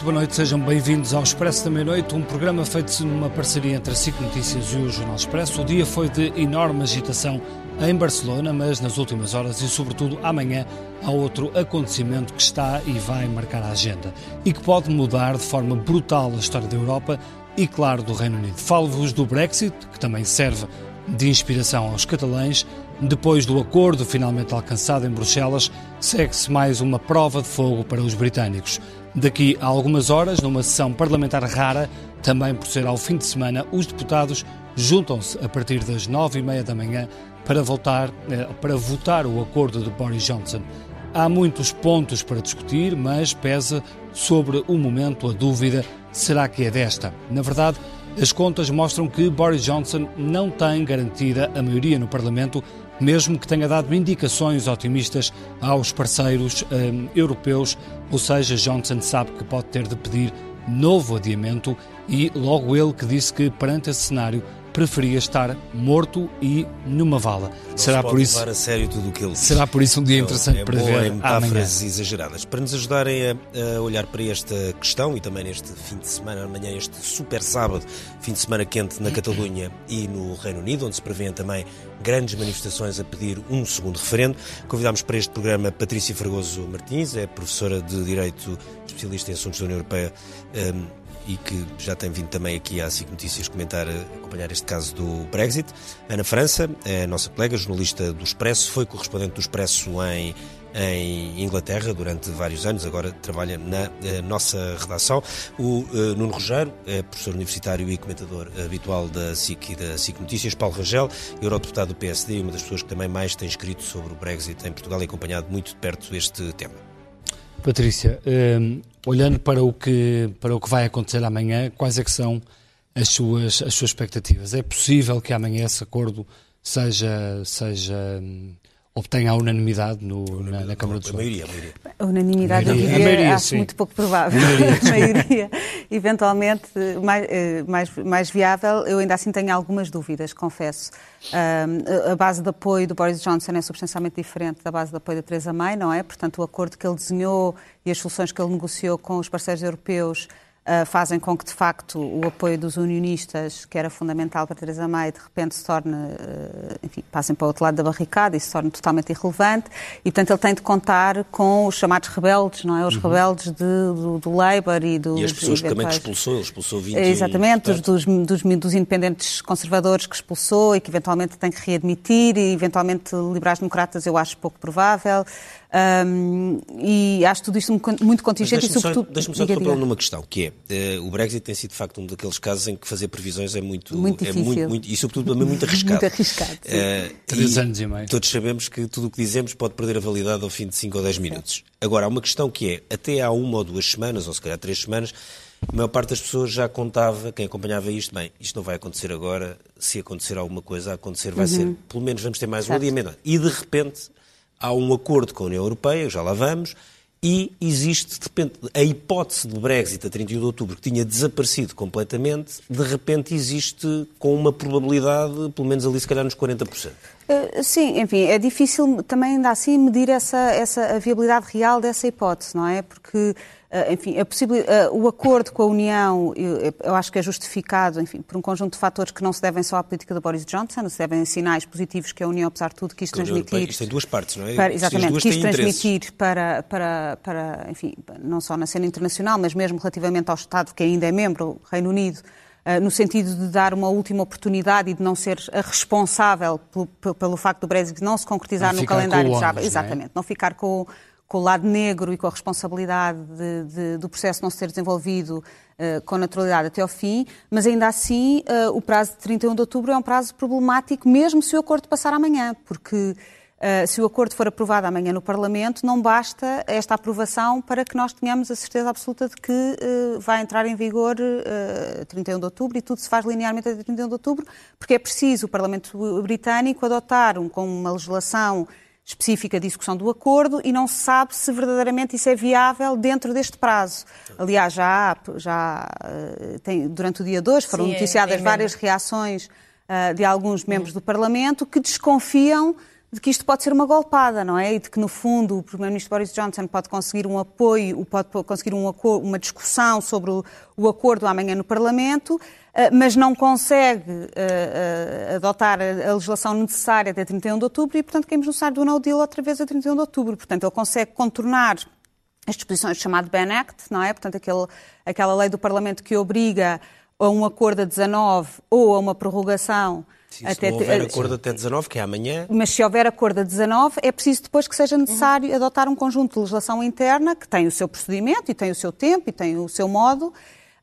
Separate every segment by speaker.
Speaker 1: muito boa noite, sejam bem-vindos ao Expresso da Meia-Noite, um programa feito numa parceria entre a SIC Notícias e o Jornal Expresso. O dia foi de enorme agitação em Barcelona, mas nas últimas horas e, sobretudo, amanhã há outro acontecimento que está e vai marcar a agenda e que pode mudar de forma brutal a história da Europa e, claro, do Reino Unido. Falo-vos do Brexit, que também serve de inspiração aos catalães. Depois do acordo finalmente alcançado em Bruxelas, segue-se mais uma prova de fogo para os britânicos. Daqui a algumas horas, numa sessão parlamentar rara, também por ser ao fim de semana, os deputados juntam-se a partir das nove e meia da manhã para, voltar, eh, para votar o acordo de Boris Johnson. Há muitos pontos para discutir, mas pesa sobre o momento a dúvida: será que é desta? Na verdade, as contas mostram que Boris Johnson não tem garantida a maioria no Parlamento, mesmo que tenha dado indicações otimistas aos parceiros um, europeus, ou seja, Johnson sabe que pode ter de pedir novo adiamento e logo ele que disse que perante esse cenário preferia estar morto e numa vala.
Speaker 2: Não será por isso a sério tudo o que ele
Speaker 1: Será por isso um dia interessante
Speaker 2: é
Speaker 1: para ver
Speaker 2: em metáforas exageradas. Para nos ajudarem a, a, olhar para esta questão e também neste fim de semana, amanhã este super sábado, fim de semana quente na Catalunha e no Reino Unido, onde se prevêem também grandes manifestações a pedir um segundo referendo. Convidámos para este programa Patrícia Fragoso Martins, é professora de Direito, especialista em assuntos da União Europeia. Um, e que já tem vindo também aqui à SIC Notícias comentar, acompanhar este caso do Brexit. Ana França, a nossa colega, jornalista do Expresso, foi correspondente do Expresso em em Inglaterra durante vários anos, agora trabalha na eh, nossa redação. O eh, Nuno Rogério é professor universitário e comentador habitual da SIC e da SIC Notícias. Paulo Rangel, eurodeputado do PSD e uma das pessoas que também mais tem escrito sobre o Brexit em Portugal e acompanhado muito de perto este tema.
Speaker 1: Patrícia, um, olhando para o, que, para o que vai acontecer amanhã, quais é que são as suas, as suas expectativas? É possível que amanhã esse acordo seja, seja hum, obtenha a unanimidade no, na, na, Câmara dos
Speaker 2: Deputados? A maioria, a maioria.
Speaker 3: A unanimidade, a maioria, eu diria, maioria, acho sim. muito pouco provável. A maioria, a maioria eventualmente, mais, eh, mais, mais viável. Eu ainda assim tenho algumas dúvidas, confesso. Um, a base de apoio do Boris Johnson é substancialmente diferente da base de apoio da Theresa May, não é? Portanto, o acordo que ele desenhou e as soluções que ele negociou com os parceiros europeus uh, fazem com que, de facto, o apoio dos unionistas, que era fundamental para Teresa May, de repente se torne, uh, enfim, passem para o outro lado da barricada e se torne totalmente irrelevante. E, portanto, ele tem de contar com os chamados rebeldes, não é? Os uhum. rebeldes de, do, do, Labour e dos...
Speaker 2: E as pessoas que também que expulsou, ele expulsou 20...
Speaker 3: Exatamente, dos, dos, dos, independentes conservadores que expulsou e que eventualmente tem que readmitir e, eventualmente, liberais democratas eu acho pouco provável. Um, e acho tudo isto muito contingente e, sobretudo.
Speaker 2: Deixa-me só interromper numa questão, que é uh, o Brexit tem sido de facto um daqueles casos em que fazer previsões é muito.
Speaker 3: Muito
Speaker 2: é
Speaker 3: difícil.
Speaker 2: Muito, muito, e sobretudo também muito arriscado.
Speaker 3: muito arriscado.
Speaker 1: Uh, Três anos e meio.
Speaker 2: Todos sabemos que tudo o que dizemos pode perder a validade ao fim de 5 ou 10 minutos. Agora, há uma questão que é, até há uma ou duas semanas, ou se calhar três semanas, a maior parte das pessoas já contava, quem acompanhava isto, bem, isto não vai acontecer agora, se acontecer alguma coisa a acontecer vai uhum. ser, pelo menos vamos ter mais certo. um adiamento. E de repente há um acordo com a União Europeia, já lá vamos, e existe, de repente, a hipótese de Brexit a 31 de outubro, que tinha desaparecido completamente, de repente existe com uma probabilidade, pelo menos ali se calhar nos 40%.
Speaker 3: Eh, sim, enfim, é difícil também ainda assim medir essa, essa, a viabilidade real dessa hipótese, não é? Porque Uh, enfim, uh, o acordo com a União, eu, eu, acho que é justificado, enfim, por um conjunto de fatores que não se devem só à política de Boris Johnson, se devem a sinais positivos que a União, apesar de tudo, quis transmitir.
Speaker 2: Isto tem duas partes, não é?
Speaker 3: Para, exatamente, quis transmitir para, para, para, enfim, não só na cena internacional, mas mesmo relativamente ao Estado que ainda é membro, o Reino Unido, no sentido de dar uma última oportunidade e de não ser a responsável pelo, pelo facto do Brexit não se concretizar
Speaker 1: não
Speaker 3: no calendário. Exatamente, não, é? não ficar com com o lado negro e com a responsabilidade de, de, do processo não ser desenvolvido uh, com naturalidade até ao fim, mas ainda assim uh, o prazo de 31 de outubro é um prazo problemático, mesmo se o acordo passar amanhã, porque uh, se o acordo for aprovado amanhã no Parlamento, não basta esta aprovação para que nós tenhamos a certeza absoluta de que vai entrar em vigor uh, 31 de outubro e tudo se faz linearmente até 31 de outubro, porque é preciso o Parlamento britânico adotar um, com uma legislação específica de execução do acordo e não se sabe se verdadeiramente isso é viável dentro deste prazo. Aliás, já, já eh, tem, durante o dia 2 foram Sim, é- noticiadas é, é várias reações uh, de alguns membros do Parlamento que desconfiam de que isto pode ser uma golpada, não é? E de que, no fundo, o Primeiro-Ministro Boris Johnson pode conseguir um apoio, pode conseguir um uma discussão sobre o, o, acordo amanhã no Parlamento, eh, mas não consegue uh, uh, adotar a, legislação necessária até 31 de outubro e, portanto, no sair do no deal outra vez a 31 de outubro. Portanto, ele consegue contornar as disposições do chamado Ben Act, não é? Portanto, aquele, aquela lei do Parlamento que obriga a um acordo a 19 ou a uma prorrogação
Speaker 2: Sim, até se houver acordo até 19, que é amanhã.
Speaker 3: Mas se houver acordo a 19, é preciso depois que seja necessário uhum. adotar um conjunto de legislação interna que tem o seu procedimento e tem o seu tempo e tem o seu modo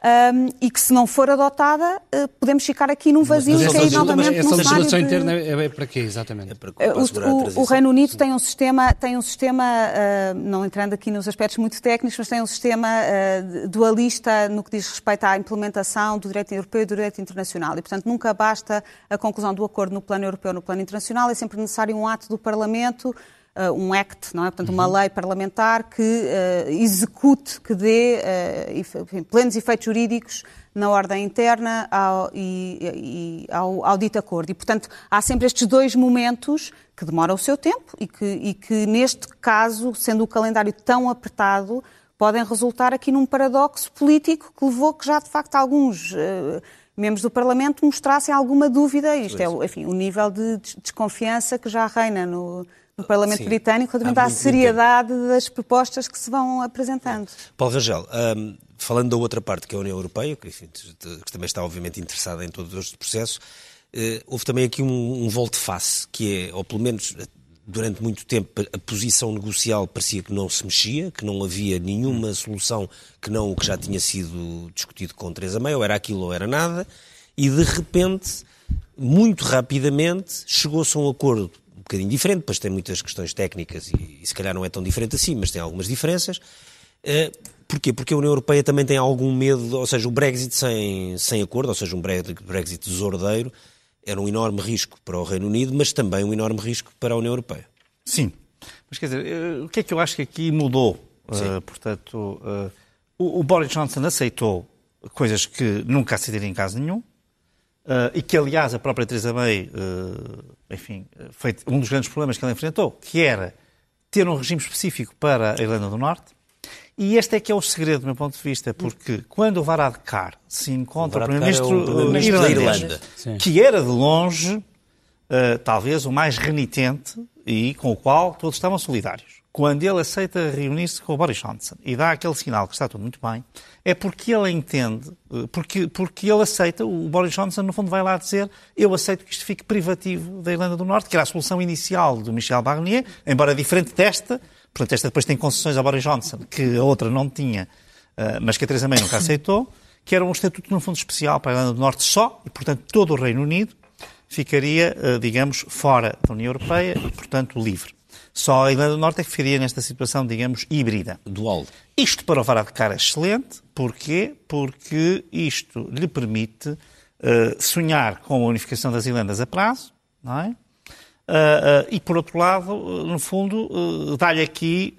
Speaker 3: um, e que se não for adotada, uh, podemos ficar aqui num vazio e cair novamente
Speaker 1: mas essa legislação de... interna é, é, para quê, exatamente? É
Speaker 3: para, para o, o, Reino Unido tem um sistema, tem um sistema uh, não entrando aqui nos aspectos muito técnicos, mas tem um sistema uh, dualista no que diz respeito à implementação do direito europeu e do direito internacional. E, portanto, nunca basta a conclusão do acordo no plano europeu ou no plano internacional, é sempre necessário um ato do Parlamento uh, um act, não é? Portanto, uma uhum. lei parlamentar que uh, execute, que dê uh, enfim, plenos efeitos jurídicos na ordem interna ao, e, e ao, ao, dito acordo. E, portanto, há sempre estes dois momentos que demoram o seu tempo e que, e que, neste caso, sendo o calendário tão apertado, podem resultar aqui num paradoxo político que levou que já, de facto, alguns uh, membros do Parlamento mostrassem alguma dúvida. Isto é, enfim, o nível de desconfiança que já reina no, no Parlamento Sim, Britânico relativamente à seriedade tempo. das propostas que se vão apresentando.
Speaker 2: Paulo Rangel, um, falando da outra parte, que é a União Europeia, que, enfim, que também está obviamente interessada em todo este processo, uh, houve também aqui um, um volte-face, que é, ou pelo menos durante muito tempo, a posição negocial parecia que não se mexia, que não havia nenhuma solução que não o que já tinha sido discutido com Teresa May, ou era aquilo ou era nada, e de repente, muito rapidamente, chegou-se a um acordo bocadinho diferente, depois tem muitas questões técnicas e, e, se calhar não é tão diferente assim, mas tem algumas diferenças. Uh, porquê? Porque a União Europeia também tem algum medo, ou seja, o Brexit sem, sem acordo, ou seja, um Brexit desordeiro, era um enorme risco para o Reino Unido, mas também um enorme risco para a União Europeia.
Speaker 4: Sim. Mas quer dizer, eh, o que é que eu acho que aqui mudou? Uh, portanto, uh, o, o Boris Johnson aceitou coisas que nunca aceitaria em caso nenhum, Uh, e que, aliás, a própria Theresa May, uh, enfim, foi um dos grandes problemas que ela enfrentou, que era ter um regime específico para a Irlanda do Norte. E este é que é o segredo, do meu ponto de vista, porque quando o Varadkar se encontra o Primeiro-Ministro é irlandês, que era de longe, uh, talvez, o mais renitente e com o qual todos estavam solidários quando ele aceita reunir-se com o Boris Johnson e dá aquele sinal que está tudo muito bem, é porque ele entende, eh, porque, porque ele aceita, o Boris Johnson no fundo vai lá dizer eu aceito que isto fique privativo da Irlanda do Norte, que era a solução inicial do Michel Barnier, embora diferente desta, portanto esta depois tem concessões ao Boris Johnson, que a outra não tinha, eh, mas que a Theresa May nunca aceitou, que era um estatuto no fundo especial para a Irlanda do Norte só, e portanto todo o Reino Unido ficaria, eh, digamos, fora da União Europeia e portanto livre. Só a Irlanda do Norte é que ficaria nesta situação, digamos, híbrida.
Speaker 2: Dual.
Speaker 4: Isto para o Varadkar é excelente. Porquê? Porque isto lhe permite uh, sonhar com a unificação das Irlandas a prazo, não é? Uh, uh, e, por outro lado, no fundo, dá-lhe aqui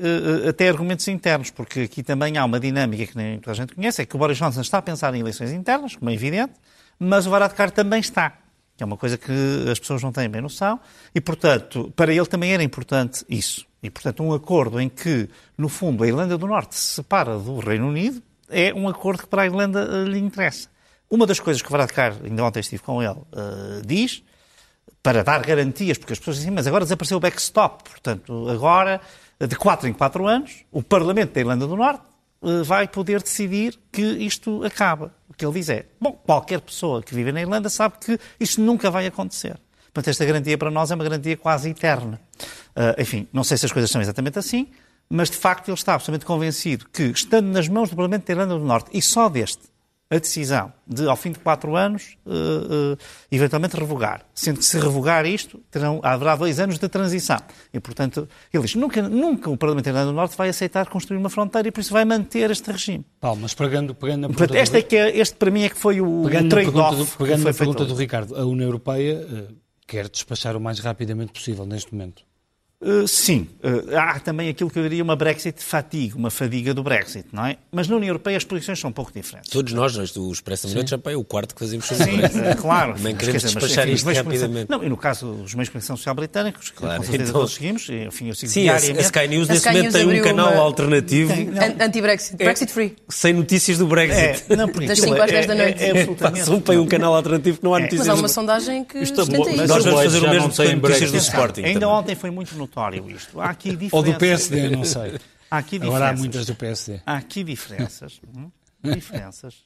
Speaker 4: até argumentos internos, porque aqui também há uma dinâmica que nem toda a gente conhece, é que o Boris Johnson está a pensar em eleições internas, como é evidente, mas o Varadkar também está que é uma coisa que as pessoas não têm bem noção, e, portanto, para ele também era importante isso. E, portanto, um acordo em que, no fundo, a Irlanda do Norte se separa do Reino Unido é um acordo que para a Irlanda uh, lhe interessa. Uma das coisas que o Varadkar, ainda ontem estive com ele, uh, diz, para dar garantias, porque as pessoas dizem, mas agora desapareceu o backstop, portanto, agora, de 4 em 4 anos, o Parlamento da Irlanda do Norte vai poder decidir que isto acaba que ele diz é: bom, qualquer pessoa que vive na Irlanda sabe que isto nunca vai acontecer. Portanto, esta garantia para nós é uma garantia quase eterna. Uh, enfim, não sei se as coisas são exatamente assim, mas de facto ele está absolutamente convencido que, estando nas mãos do Parlamento da Irlanda do Norte e só deste, a decisão de, ao fim de quatro anos, uh, uh, eventualmente revogar. Sendo que se revogar isto, terão, haverá dois anos de transição. E, portanto, ele diz, nunca, nunca o Parlamento da Irlanda do Norte vai aceitar construir uma fronteira e, por isso, vai manter este regime.
Speaker 1: Paulo, mas pegando, pegando na
Speaker 4: pergunta... este, é que é, este, para mim, é que foi o,
Speaker 1: pegando trade-off Pegando na pergunta do Ricardo, a União Europeia uh, quer despachar o mais rapidamente possível, neste momento.
Speaker 4: Uh, sim, uh, há também aquilo que eu diria uma Brexit fatigue, uma fadiga do Brexit, não é? Mas na União Europeia as posições são um pouco diferentes.
Speaker 2: Todos nós, nós do Expresso da Noite, já é o quarto que fazemos sobre
Speaker 4: Sim, uh, claro.
Speaker 2: Também queremos dizer, despachar mas, enfim, isto rapidamente.
Speaker 4: Não, e no caso dos meios de comunicação social britânicos, que
Speaker 2: claro,
Speaker 4: com certeza então, seguimos, enfim, eu sigo
Speaker 2: Sim, a Sky News neste momento tem um canal uma... alternativo.
Speaker 5: Anti-Brexit, é, Brexit free.
Speaker 2: Sem notícias do Brexit.
Speaker 5: É, não, das 5 às 10 da noite. É,
Speaker 2: é, Passam para um canal alternativo que não há notícias.
Speaker 5: Mas há uma sondagem que sustenta isso.
Speaker 2: Nós vamos fazer o mesmo com notícias do Sporting.
Speaker 4: Ainda ontem foi muito notório isto. Há aqui diferenças.
Speaker 1: Ou do PSD, não sei.
Speaker 4: Há aqui
Speaker 1: Agora há muitas do PSD.
Speaker 4: Há aqui diferenças. Hum? diferenças.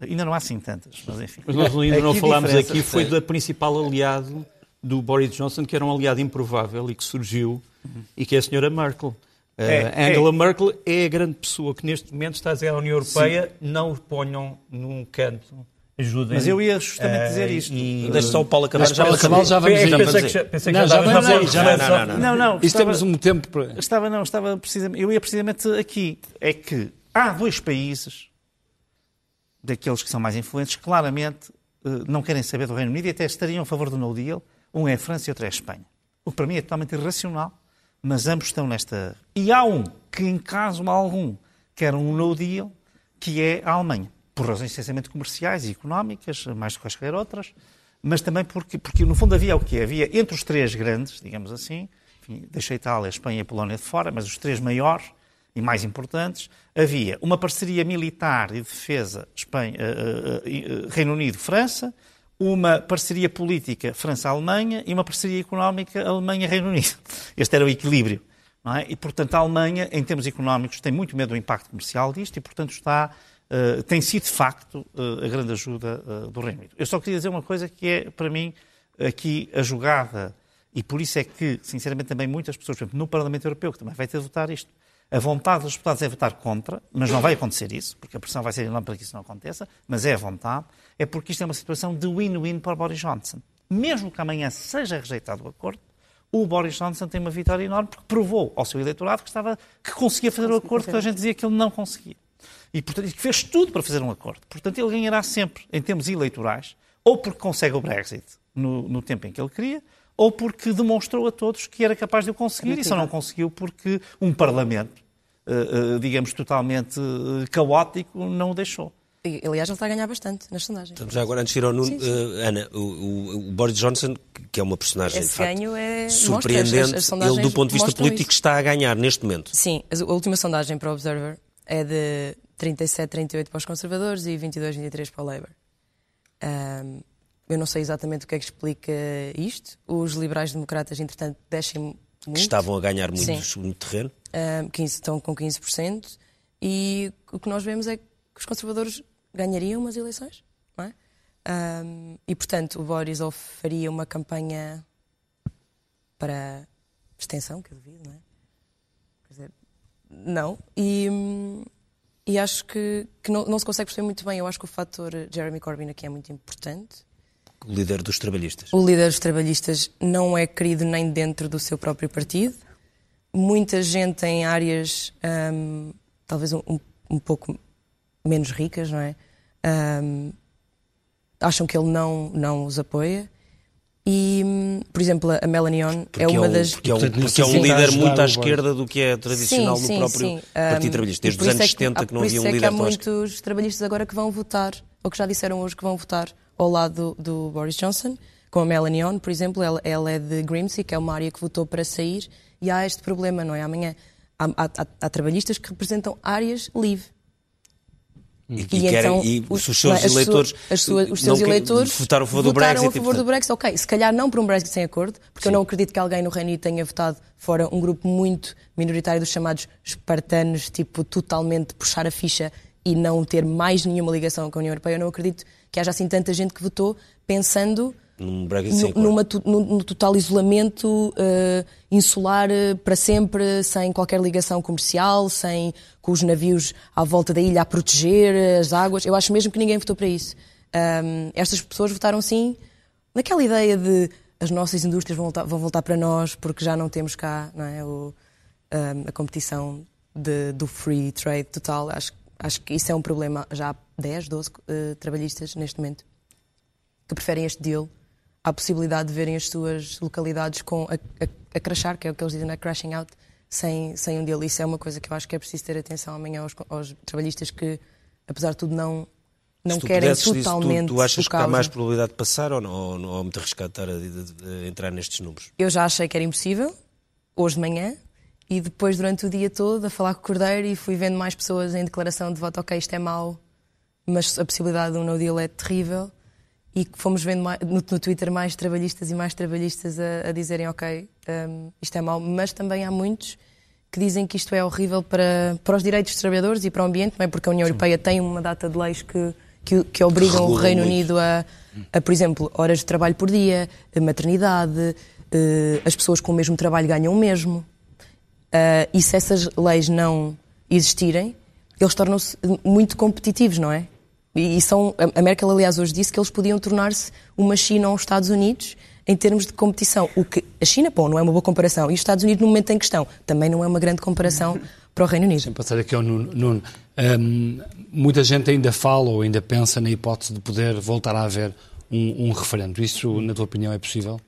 Speaker 4: Ainda não há assim tantas, mas enfim.
Speaker 6: Mas nós ainda não falámos aqui, foi do principal aliado do Boris Johnson, que era um aliado improvável e que surgiu, uhum. e que é a senhora Merkel. É, uh, Angela é. Merkel é a grande pessoa que neste momento está a dizer à União Europeia Sim. não o ponham num canto ajudem.
Speaker 4: Mas eu ia justamente dizer eh, isto.
Speaker 2: E... Deixa só o Paulo acabar.
Speaker 1: Já, Paulo acabar, já vamos
Speaker 6: ir. Pensei que, pensei que não, já, já vamos
Speaker 1: aí. Já não, não, não, não, não. Isto temos um tempo para...
Speaker 4: Estava, não, estava precisamente... Eu ia precisamente aqui. É que há dois países, daqueles que são mais influentes, que claramente eh, não querem saber do Reino Unido e até estariam a favor do no deal. Um é a França e outro é a Espanha. O que para mim é totalmente irracional, mas ambos estão nesta... E há um que, em caso algum, quer um no deal, que é a Alemanha por razões essencialmente comerciais e económicas, mais do que quaisquer outras, mas também porque, porque no fundo havia o quê? Havia entre os três grandes, digamos assim, enfim, deixei Itália, Espanha e Polónia de fora, mas os três maiores e mais importantes, havia uma parceria militar e defesa Espanha, uh, uh, uh, Reino Unido-França, uma parceria política França-Alemanha e uma parceria económica Alemanha-Reino Unido. Este era o equilíbrio. É? E, portanto, a Alemanha, em termos económicos, tem muito medo do impacto comercial disto e, portanto, está uh, tem sido de facto uh, a grande ajuda uh, do Reino Unido. Eu só queria dizer uma coisa que é, para mim, aqui a jogada, e por isso é que, sinceramente, também muitas pessoas, por exemplo, no Parlamento Europeu, que também vai ter de votar isto, a vontade dos deputados é votar contra, mas não vai acontecer isso, porque a pressão vai ser enorme para que isso não aconteça, mas é a vontade, é porque isto é uma situação de win-win para Boris Johnson. Mesmo que amanhã seja rejeitado o acordo, o Boris Johnson tem uma vitória enorme porque provou ao seu eleitorado que, estava, que conseguia fazer o acordo que a gente dizia que ele não conseguia. E, portanto, fez tudo para fazer um acordo. Portanto, ele ganhará sempre, em termos eleitorais, ou porque consegue o Brexit no, no tempo em que ele queria, ou porque demonstrou a todos que era capaz de o conseguir e só não conseguiu porque um Parlamento, uh, uh, digamos, totalmente uh, caótico, não o deixou.
Speaker 5: Aliás, ele está a ganhar bastante nas sondagens.
Speaker 2: Estamos já agora, antes de ir ao Nuno, uh, Ana, o, o, o, Boris Johnson, que é uma personagem
Speaker 5: Esse
Speaker 2: de facto,
Speaker 5: ganho é...
Speaker 2: surpreendente,
Speaker 5: as, as
Speaker 2: ele do ponto de vista político
Speaker 5: isso.
Speaker 2: está a ganhar neste momento.
Speaker 5: Sim, a última sondagem para o Observer é de 37, 38 para os conservadores e 22, 23 para o Labour. Um, eu não sei exatamente o que é que explica isto. Os liberais democratas, entretanto, descem muito.
Speaker 2: Que estavam a ganhar muito, muito terreno.
Speaker 5: Um, 15, estão com 15%. E o que nós vemos é que os conservadores ganhariam umas eleições. Não é? Um, e, portanto, o Boris ou faria uma campanha para extensão, que eu duvido, não é? Quer dizer, não. E, hum, e acho que, que não, não, se consegue perceber muito bem. Eu acho que o fator Jeremy Corbyn aqui é muito importante.
Speaker 2: O líder dos trabalhistas.
Speaker 5: O líder dos trabalhistas não é querido nem dentro do seu próprio partido. Muita gente em áreas um, talvez um, um, pouco menos ricas, não é? Um, acham que ele não, não os apoia. E, por exemplo, a Melanie On é uma
Speaker 2: é um,
Speaker 5: das.
Speaker 2: Porque é um, porque é um líder muito à esquerda do que é tradicional
Speaker 5: sim, sim,
Speaker 2: no próprio
Speaker 5: sim.
Speaker 2: Partido Trabalhista. Desde os anos é que, 70 que não havia um líder
Speaker 5: é que há muitos trabalhistas agora que vão votar, ou que já disseram hoje que vão votar ao lado do, do Boris Johnson, com a Melanie On, por exemplo. Ela, ela, é de Grimsby, que é uma área que votou para sair, e há este problema, não é? Amanhã há, há, há, há trabalhistas que representam áreas livre
Speaker 2: e, e, querem, então, e os, os seus eleitores,
Speaker 5: sua, os seus eleitores
Speaker 2: votaram a favor do Brexit.
Speaker 5: a favor do Brexit, ok. Se calhar não para um Brexit sem acordo, porque Sim. eu não acredito que alguém no Reino Unido tenha votado fora um grupo muito minoritário dos chamados espartanos, tipo, totalmente puxar a ficha e não ter mais nenhuma ligação com a União Europeia. Eu não acredito que haja assim tanta gente que votou pensando
Speaker 2: num Brexit
Speaker 5: numa, num, total isolamento uh, insular uh, para sempre, sem qualquer ligação comercial, sem com os navios à volta da ilha a proteger as águas. Eu acho mesmo que ninguém votou para isso. Um, estas pessoas votaram sim naquela ideia de as nossas indústrias vão voltar, vão voltar para nós porque já não temos cá não é, o, um, a competição de, do free trade total. Acho, acho que isso é um problema. Já há 10, 12 uh, trabalhistas neste momento que preferem este deal à possibilidade de verem as suas localidades com a, a, a crashar, que é o que eles dizem, a crashing out, sem, sem um deal. Isso é uma coisa que eu acho que é preciso ter atenção amanhã aos, aos trabalhistas que, apesar de tudo, não, não querem totalmente.
Speaker 2: Tu, tu achas que há mais probabilidade de passar ou não? Ou, não, ou muito arriscado estar a, a, a, entrar nestes números?
Speaker 5: Eu já achei que era impossível, hoje de manhã, e depois durante o dia todo a falar com o Cordeiro e fui vendo mais pessoas em declaração de voto, ok, isto é mau, mas a possibilidade de um no deal é terrível. E fomos vendo mais, no, no, Twitter mais trabalhistas e mais trabalhistas a, a dizerem, ok, um, isto é mau, mas também há muitos que dizem que isto é horrível para, para os direitos dos trabalhadores e para o ambiente, não é? porque a União Europeia tem uma data de leis que que, que obrigam o Reino muito. Unido a, a, por exemplo, horas de trabalho por dia, maternidade, uh, as pessoas com o mesmo trabalho ganham o mesmo. Uh, e se essas leis não existirem, eles tornam-se muito competitivos, não é? E, e são, a Merkel, aliás, hoje disse que eles podiam tornar-se uma China ou os Estados Unidos em termos de competição. O que a China, bom, não é uma boa comparação. E os Estados Unidos, no momento em questão, também não é uma grande comparação para o Reino Unido.
Speaker 1: Sem passar aqui ao Nuno. Nuno um, muita gente ainda fala ou ainda pensa na hipótese de poder voltar a haver um, um referendo. Isso, na tua opinião, é possível?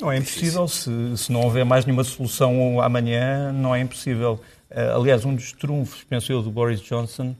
Speaker 6: Não é impossível. Se, se não houver mais nenhuma solução amanhã, não é impossível. Uh, aliás, um dos trunfos, penso eu, do Boris Johnson eh,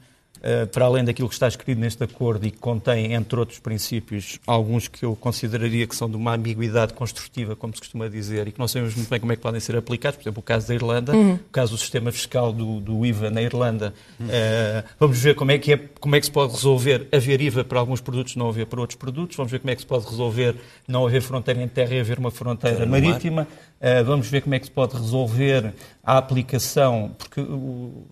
Speaker 6: para além daquilo que está escrito neste acordo e que contém, entre outros princípios, alguns que eu consideraria que são de uma ambiguidade construtiva, como se costuma dizer, e que não sabemos muito bem como é que podem ser aplicados, por exemplo, o caso da Irlanda, uhum. o caso do sistema fiscal do, do IVA na Irlanda. Uhum. Uh, vamos ver como é, que é, como é que se pode resolver haver IVA para alguns produtos, não haver para outros produtos. Vamos ver como é que se pode resolver não haver fronteira em terra e haver uma fronteira marítima. Uh, vamos ver como é que se pode resolver a aplicação, porque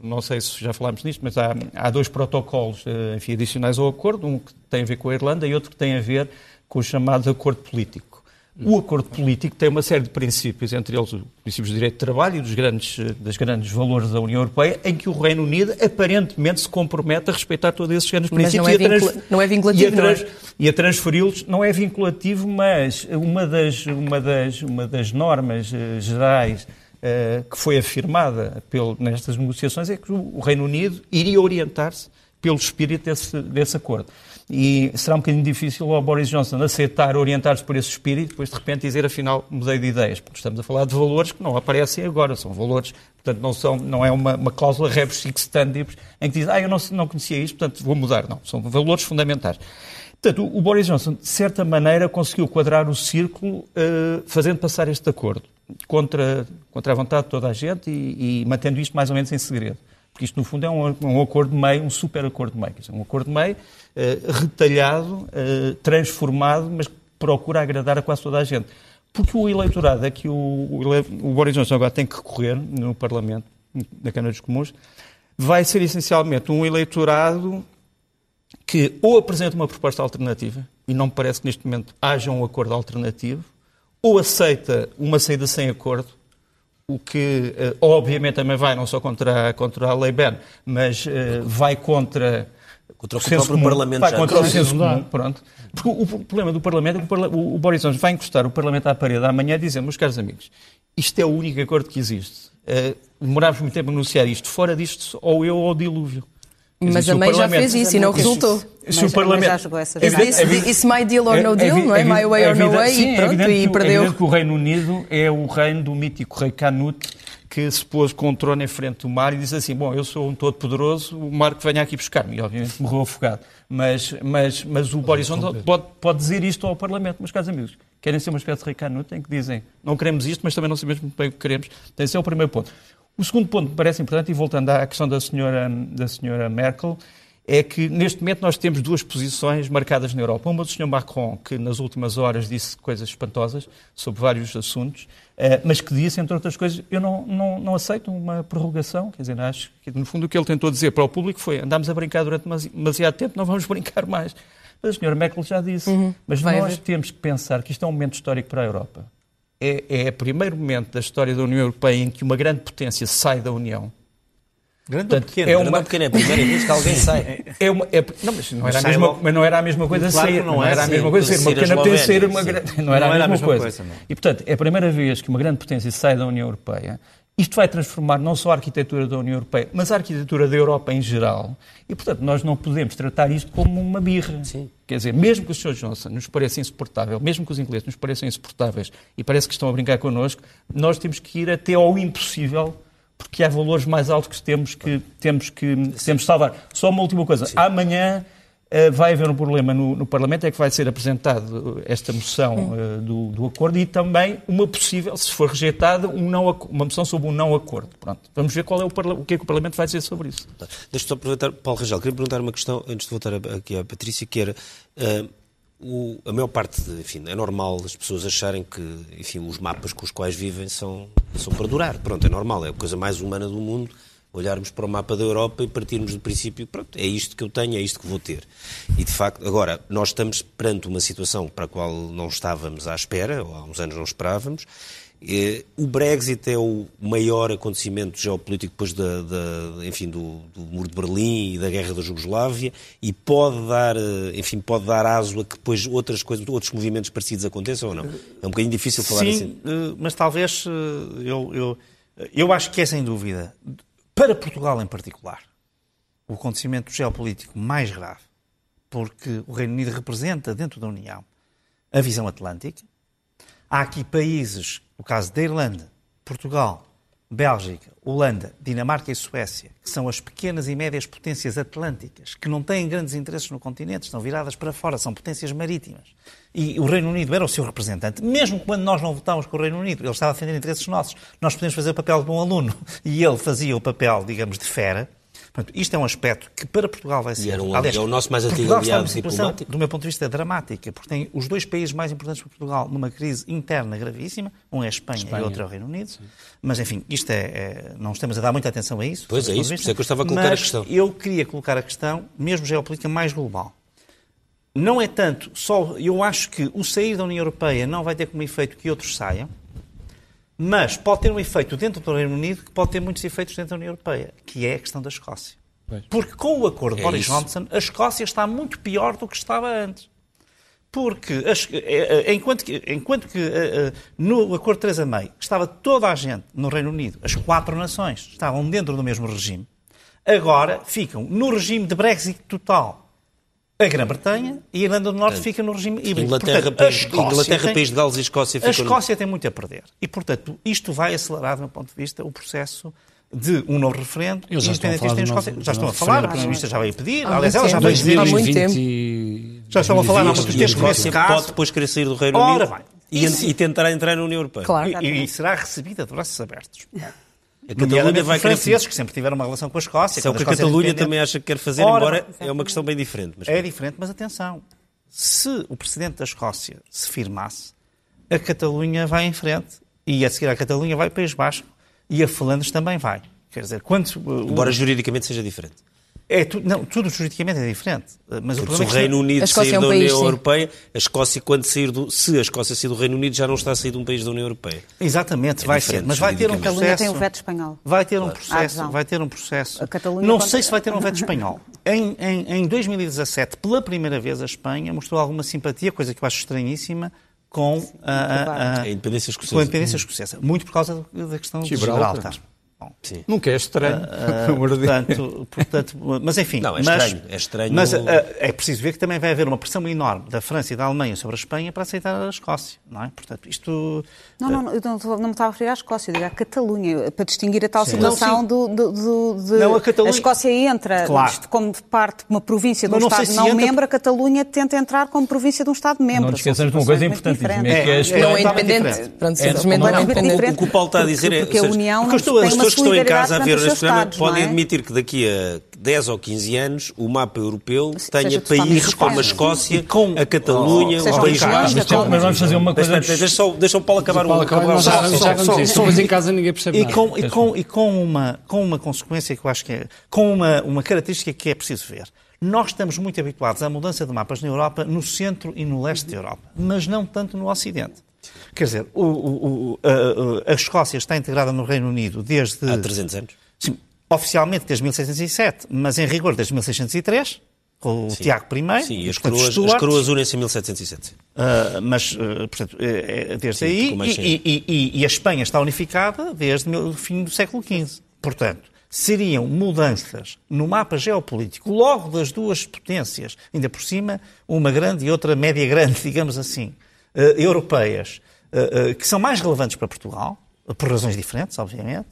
Speaker 6: não sei se já falámos nisto, mas há, há dois protocolos uh, enfim, adicionais ao acordo, um que tem a ver com a Irlanda e outro que tem a ver com o chamado acordo político. O acordo político tem uma série de princípios, entre eles os princípios de direito de trabalho e dos grandes, dos grandes valores da União Europeia, em que o Reino Unido aparentemente se compromete a respeitar todos esses grandes princípios
Speaker 5: mas não é, vincula... não é vinculativo, e a, trans...
Speaker 6: é? a transferi-los. Não é vinculativo, mas uma das, uma das, uma das normas uh, gerais que foi afirmada pelo, nestas negociações é que o Reino Unido iria orientar-se pelo espírito desse, desse acordo. E será um bocadinho difícil ao Boris Johnson aceitar orientar-se por esse espírito e depois de repente dizer afinal mudei de ideias, porque estamos a falar de valores que não aparecem agora, são valores, portanto não, são, não é uma, uma cláusula rebus sic stantibus em que diz, ah, eu não, não conhecia isto, portanto vou mudar. Não, são valores fundamentais. Portanto, o Boris Johnson, de certa maneira, conseguiu quadrar o círculo uh, fazendo passar este acordo contra, contra a vontade de toda a gente e, e mantendo isto mais ou menos em segredo. Porque isto, no fundo, é um, um acordo meio, um super acordo meio. Dizer, um acordo meio uh, retalhado, uh, transformado, mas que procura agradar a quase toda a gente. Porque o eleitorado é que o, o, o Boris Johnson agora tem que recorrer no Parlamento, na Câmara dos Comuns, vai ser essencialmente um eleitorado que ou apresenta uma proposta alternativa, e não me parece que neste momento haja um acordo alternativo, ou aceita uma saída sem acordo, o que uh, obviamente também vai não só contra, contra a lei Ben, mas uh, vai contra
Speaker 2: Contra o, o próprio comum, Parlamento vai,
Speaker 6: já. Contra o senso comum, pronto. Porque o, o, problema do Parlamento é que o, o Boris Johnson vai encostar o Parlamento à parede amanhã e dizer, meus caros amigos, isto é o único acordo que existe. Uh, demorámos muito tempo a anunciar isto. Fora disto, ou eu ou o dilúvio.
Speaker 5: Mas a May já fez isso e não resultou.
Speaker 3: Se o Parlamento.
Speaker 5: Isso my deal or no deal, não é? My way or no way, e pronto, e perdeu.
Speaker 6: É que o Reino Unido é o reino do mítico rei Canute que se pôs com o trono em frente do mar e disse assim: Bom, eu sou um todo-poderoso, o mar que venha aqui buscar-me. E obviamente morreu afogado. Mas, mas, mas o Boris Johnson pode, pode dizer isto ao Parlamento, meus caros amigos. Querem ser uma espécie de rei Canute em que dizem: Não queremos isto, mas também não sabemos muito bem o que queremos. Então, esse é o primeiro ponto. O segundo ponto que me parece importante, e voltando à questão da senhora, da senhora Merkel, é que neste momento nós temos duas posições marcadas na Europa. Uma do Sr. Macron, que nas últimas horas disse coisas espantosas sobre vários assuntos, eh, mas que disse, entre outras coisas, eu não, não, não aceito uma prorrogação. Quer dizer, acho que no fundo o que ele tentou dizer para o público foi andámos a brincar durante demasiado tempo, não vamos brincar mais. Mas a senhora Merkel já disse. Uhum. Mas nós haver. temos que pensar que isto é um momento histórico para a Europa é, é o primeiro momento da história da União Europeia em que uma grande potência sai da União.
Speaker 2: Grande Portanto, ou pequeno? É uma... Grande ou pequeno? É a primeira vez que alguém sai.
Speaker 6: É uma, é, não, mas não, era a mesma, mas não era a mesma coisa claro sair. Não, não, era a mesma coisa ser. Uma pequena potência uma grande. Não era, não a, mesma a mesma coisa. coisa e, portanto, é a primeira vez que uma grande potência sai da União Europeia Isto vai transformar não só a arquitetura da União Europeia, mas a arquitetura da Europa em geral. E, portanto, nós não podemos tratar isto como uma birra. Sim. Quer dizer, mesmo que o Sr. Johnson nos pareça insuportável, mesmo que os ingleses nos pareçam insuportáveis e parece que estão a brincar connosco, nós temos que ir até ao impossível porque há valores mais altos que temos que, temos que, temos que salvar. Só uma última coisa. Sim. Amanhã vai haver um problema no, no, Parlamento, é que vai ser apresentado esta moção uh, do, do, acordo e também uma possível, se for rejeitada, um não, uma moção sobre um não acordo. Pronto. Vamos ver qual é o, o que é que o Parlamento vai dizer sobre isso.
Speaker 2: Deixa-me só aproveitar, Paulo Rangel, queria perguntar uma questão, antes de voltar aqui à Patrícia, que era... Uh, o, a maior parte, de, enfim, é normal as pessoas acharem que, enfim, os mapas com os quais vivem são, são para durar. Pronto, é normal, é a coisa mais humana do mundo olharmos para o mapa da Europa e partirmos do princípio, pronto, é isto que eu tenho, é isto que vou ter. E de facto, agora, nós estamos perante uma situação para a qual não estávamos à espera, ou há uns anos não esperávamos, o Brexit é o maior acontecimento geopolítico depois da, da enfim, do, do, Muro de Berlim e da Guerra da Jugoslávia e pode dar, eh, enfim, pode dar aso a que depois outras coisas, outros movimentos parecidos aconteçam ou não? É um bocadinho difícil falar
Speaker 4: Sim,
Speaker 2: assim.
Speaker 4: Eh, mas talvez eh, eu, eu, eu acho que é sem dúvida, para Portugal em particular, o acontecimento geopolítico mais grave, porque o Reino Unido representa dentro da União a visão atlântica. Há aqui países o caso da Irlanda, Portugal, Bélgica, Holanda, Dinamarca e Suécia, que são as pequenas e médias potências atlânticas, que não têm grandes interesses no continente, estão viradas para fora, são potências marítimas. E o Reino Unido era o seu representante. Mesmo quando nós não votámos com o Reino Unido, ele estava a defender interesses nossos. Nós podemos fazer o papel de bom aluno e ele fazia o papel, digamos, de fera. Portanto, isto é um aspecto que para Portugal vai ser.
Speaker 2: E era um, Aliás, é o nosso mais antigo aliado diplomático.
Speaker 4: Do meu ponto de vista, dramática, porque tem os dois países mais importantes para Portugal numa crise interna gravíssima. Um é a Espanha, Espanha. e outro é o Reino Unido. Sim. Mas, enfim, isto é, é, Não estamos a dar muita atenção a isso.
Speaker 2: Pois é, isso, por isso é que eu estava a colocar
Speaker 4: mas
Speaker 2: a questão.
Speaker 4: Eu queria colocar a questão, mesmo geopolítica, mais global. Não é tanto só. Eu acho que o sair da União Europeia não vai ter como efeito que outros saiam mas pode ter um efeito dentro do Reino Unido que pode ter muitos efeitos dentro da União Europeia, que é a questão da Escócia. Porque com o acordo de é Boris isso. Johnson, a Escócia está muito pior do que estava antes. Porque é, é, enquanto que, enquanto que eh, no acordo de Theresa May estava toda a gente no Reino Unido, as quatro nações estavam dentro do mesmo regime, agora ficam no regime de Brexit total a Grã-Bretanha e a Irlanda do Norte fica no regime híbrido.
Speaker 2: Inglaterra,
Speaker 4: portanto,
Speaker 2: país, Inglaterra tem, país de Gales e Escócia
Speaker 4: ficam... A Escócia no... tem muito a perder. E, portanto, isto vai acelerar, do meu ponto de vista, o processo de um novo referendo.
Speaker 1: Eles já estão a falar,
Speaker 4: Escócia, já estão a falar, a Primeira-Ministra já veio pedir, aliás, ela já veio pedir.
Speaker 5: Há muito tempo.
Speaker 4: Já estão a falar, não, mas
Speaker 2: a Escócia pode depois querer sair do Reino Unido e, e, tentar entrar na União Europeia.
Speaker 5: Claro,
Speaker 4: e, e, será recebida de braços abertos.
Speaker 2: A Catalunha vai
Speaker 4: franceses que sempre tiveram uma relação com a Escócia.
Speaker 2: Isso é o que a Catalunha também acha que quer fazer, Ora, embora é uma questão bem diferente.
Speaker 4: Mas... É diferente, mas atenção. Se o Presidente da Escócia se firmasse, a Catalunha vai em frente e a seguir a Catalunha vai País Basco e a Flandres também vai. Quer dizer, quando...
Speaker 2: Embora juridicamente seja diferente.
Speaker 4: É, tu, não, tudo juridicamente é diferente. Mas
Speaker 2: o, se o Reino Unido sair é um da União sim. Europeia, a Escócia, quando sair do, se a Escócia sair do Reino Unido, já não está a sair de um país da União Europeia.
Speaker 4: Exatamente, é vai ser. Mas vai ter um processo.
Speaker 3: tem o veto espanhol.
Speaker 4: Vai ter um processo. Vai ter um processo. Não sei se vai ter um veto espanhol. Em, em, em 2017, pela primeira vez, a Espanha mostrou alguma simpatia, coisa que eu acho estranhíssima, com a, a, a,
Speaker 2: a independência escocesa.
Speaker 4: Com a independência escocesa. Muito por causa da questão de Gibraltar. Gibraltar.
Speaker 6: Sim. Nunca é estranho. Uh,
Speaker 4: portanto, portanto, mas enfim.
Speaker 2: Não, é
Speaker 4: mas,
Speaker 2: estranho. É, estranho...
Speaker 4: mas uh, é preciso ver que também vai haver uma pressão enorme da França e da Alemanha sobre a Espanha para aceitar a Escócia. Não é? Portanto, isto.
Speaker 3: Não, não, não, eu não, não me estava a referir à Escócia, eu digo à Catalunha, para distinguir a tal sim. situação não, do, do, do, de. Não, a, Catalunha... a Escócia entra claro. como parte de uma província de um Estado se não entra... membro, a Catalunha tenta entrar como província de um Estado membro.
Speaker 6: Não esqueçamos de uma coisa importantíssima, é que a
Speaker 5: Espanha não é independente. Pronto, simplesmente não é independente.
Speaker 2: O que o Paulo está a dizer é.
Speaker 3: Porque a União tem uma solidariedade ver este programa
Speaker 2: podem é? admitir que daqui a 10 ou 15 anos o mapa europeu tenha países como a Escócia, com a Catalunha, o País
Speaker 6: Basco. Mas vamos fazer uma coisa...
Speaker 2: Deixa só, deixa o Paulo acabar o...
Speaker 1: Acabar vamos isso. Depois em casa ninguém percebe
Speaker 4: e com, E com, e com, uma, com uma consequência que eu acho que é... Com uma, uma característica que é preciso ver. Nós estamos muito habituados à mudança de mapas na Europa, no centro e no leste da Europa, mas não tanto no Ocidente. Quer dizer, o, o, a, a, Escócia está integrada no Reino Unido desde...
Speaker 2: Há 300 anos.
Speaker 4: Sim, oficialmente desde 1607, mas em rigor desde 1603, com o Sim. Tiago I.
Speaker 2: Sim, as coroas, as coroas unem-se em 1707. Uh,
Speaker 4: mas, uh, portanto, é, é desde Sim, aí, e, e, e, e, a Espanha está unificada desde o fim do século XV. Portanto, seriam mudanças no mapa geopolítico, logo das duas potências, ainda por cima, uma grande e outra média grande, digamos assim, europeias, que são mais relevantes para Portugal, por razões diferentes, obviamente,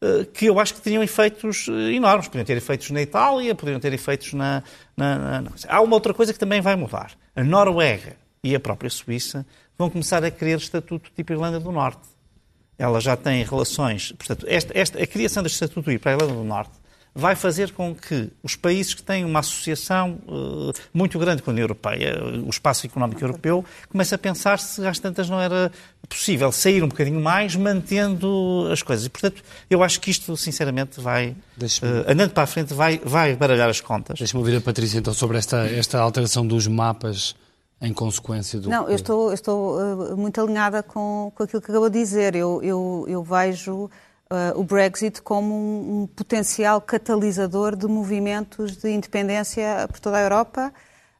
Speaker 4: eh, que eu acho que teriam efeitos eh, enormes. Poderiam ter efeitos na Itália, poderiam ter efeitos na, na, na, Há uma outra coisa que também vai mudar. A Noruega e a própria Suíça vão começar a querer estatuto tipo Irlanda do Norte. Ela já tem relações. Portanto, esta, esta, a criação deste estatuto para a Irlanda do Norte vai fazer com que os países que têm uma associação uh, muito grande com a União Europeia, o espaço económico europeu, comecem a pensar se às tantas não era possível sair um bocadinho mais mantendo as coisas. E, portanto, eu acho que isto, sinceramente, vai, uh, andando para a frente, vai, vai baralhar as contas.
Speaker 1: Deixa-me ouvir a Patrícia, então, sobre esta, esta alteração dos mapas em consequência do...
Speaker 3: Não, eu estou, eu estou uh, muito alinhada com, com aquilo que acabou de dizer. Eu, eu, eu vejo uh, o Brexit como um, um, potencial catalisador de movimentos de independência por toda a Europa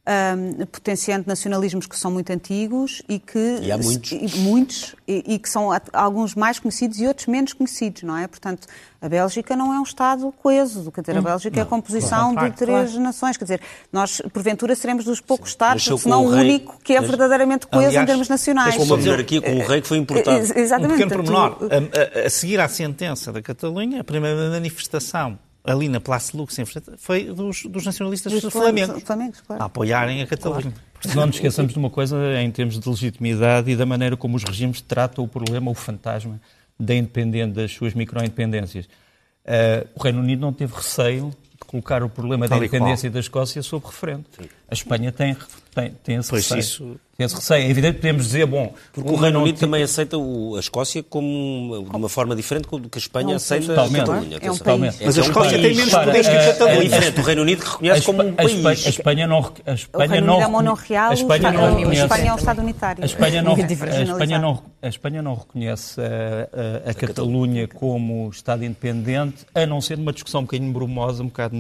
Speaker 3: um, potenciando nacionalismos que são muito antigos e que
Speaker 2: e há muitos,
Speaker 3: e, muitos e, e, que são alguns mais conhecidos e outros menos conhecidos, não é? Portanto, a Bélgica não é um Estado coeso, quer dizer, a hum. Bélgica não, é a composição claro, de três claro. nações, quer dizer, nós porventura seremos dos poucos Sim, Estados, se não o rei, único que é verdadeiramente coeso aliás, em termos nacionais.
Speaker 2: É como a monarquia com o rei que foi importado.
Speaker 3: Exatamente.
Speaker 4: Um pequeno pormenor, a, a, a seguir à sentença da Catalunha, a primeira manifestação ali na Place Lux, foi dos, dos nacionalistas dos
Speaker 3: flamengos, flamengos claro.
Speaker 4: a apoiarem a Catalunha.
Speaker 6: Claro. Não nos esqueçamos de uma coisa em termos de legitimidade e da maneira como os regimes tratam o problema, o fantasma da independência, das suas microindependências. Uh, o Reino Unido não teve receio de colocar o problema Tal da independência da Escócia sob referente. Sim. A Espanha tem, tem, tem esse pois receio. Isso... Tem esse receio. É evidente que podemos dizer, bom...
Speaker 2: Porque o, o Reino Unido também aceita o, a Escócia como, de uma forma diferente do que a Espanha aceita
Speaker 6: totalmente.
Speaker 2: a Catalunha.
Speaker 3: É um totalmente.
Speaker 4: Mas a Escócia tem menos poderes que a Catalunha.
Speaker 2: É diferente. O Reino Unido que reconhece como um país.
Speaker 6: A Espanha não... A Espanha
Speaker 3: o Reino
Speaker 6: não,
Speaker 3: Unido é monorreal,
Speaker 6: a Espanha não reconhece,
Speaker 3: a Espanha é um Estado unitário.
Speaker 6: A Espanha não, a Espanha não, a Espanha não reconhece a, a, a Catalunha como Estado independente, a não ser numa discussão um bocadinho brumosa, um bocado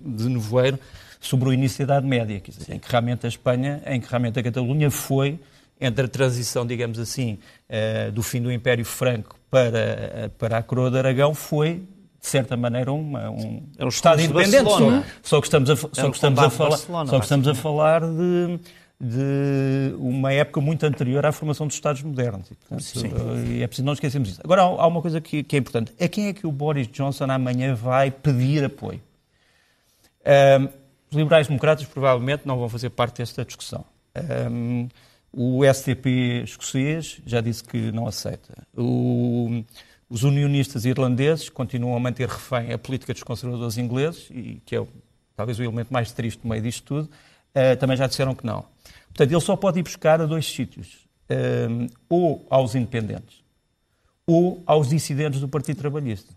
Speaker 6: de nevoeiro, sobre o início da Idade Média, quer dizer, em que realmente a Espanha, em que realmente a Catalunha foi, entre a transição, digamos assim, uh, do fim do Império Franco para, uh, para a coroa de Aragão, foi, de certa maneira, uma, um, um Estado independente. Só, só, que estamos a, só que estamos a falar, só que estamos a falar de de uma época muito anterior à formação dos Estados modernos. E, portanto, e é preciso não esquecermos isso. Agora, há uma coisa que, que, é importante. A quem é que o Boris Johnson amanhã vai pedir apoio? Um, os liberais-democratas provavelmente não vão fazer parte desta discussão. Um, o STP escocês já disse que não aceita. O, os unionistas irlandeses continuam a manter refém a política dos conservadores ingleses, e que é talvez o elemento mais triste no meio disto tudo, uh, também já disseram que não. Portanto, ele só pode ir buscar a dois sítios, um, ou aos independentes, ou aos dissidentes do Partido Trabalhista.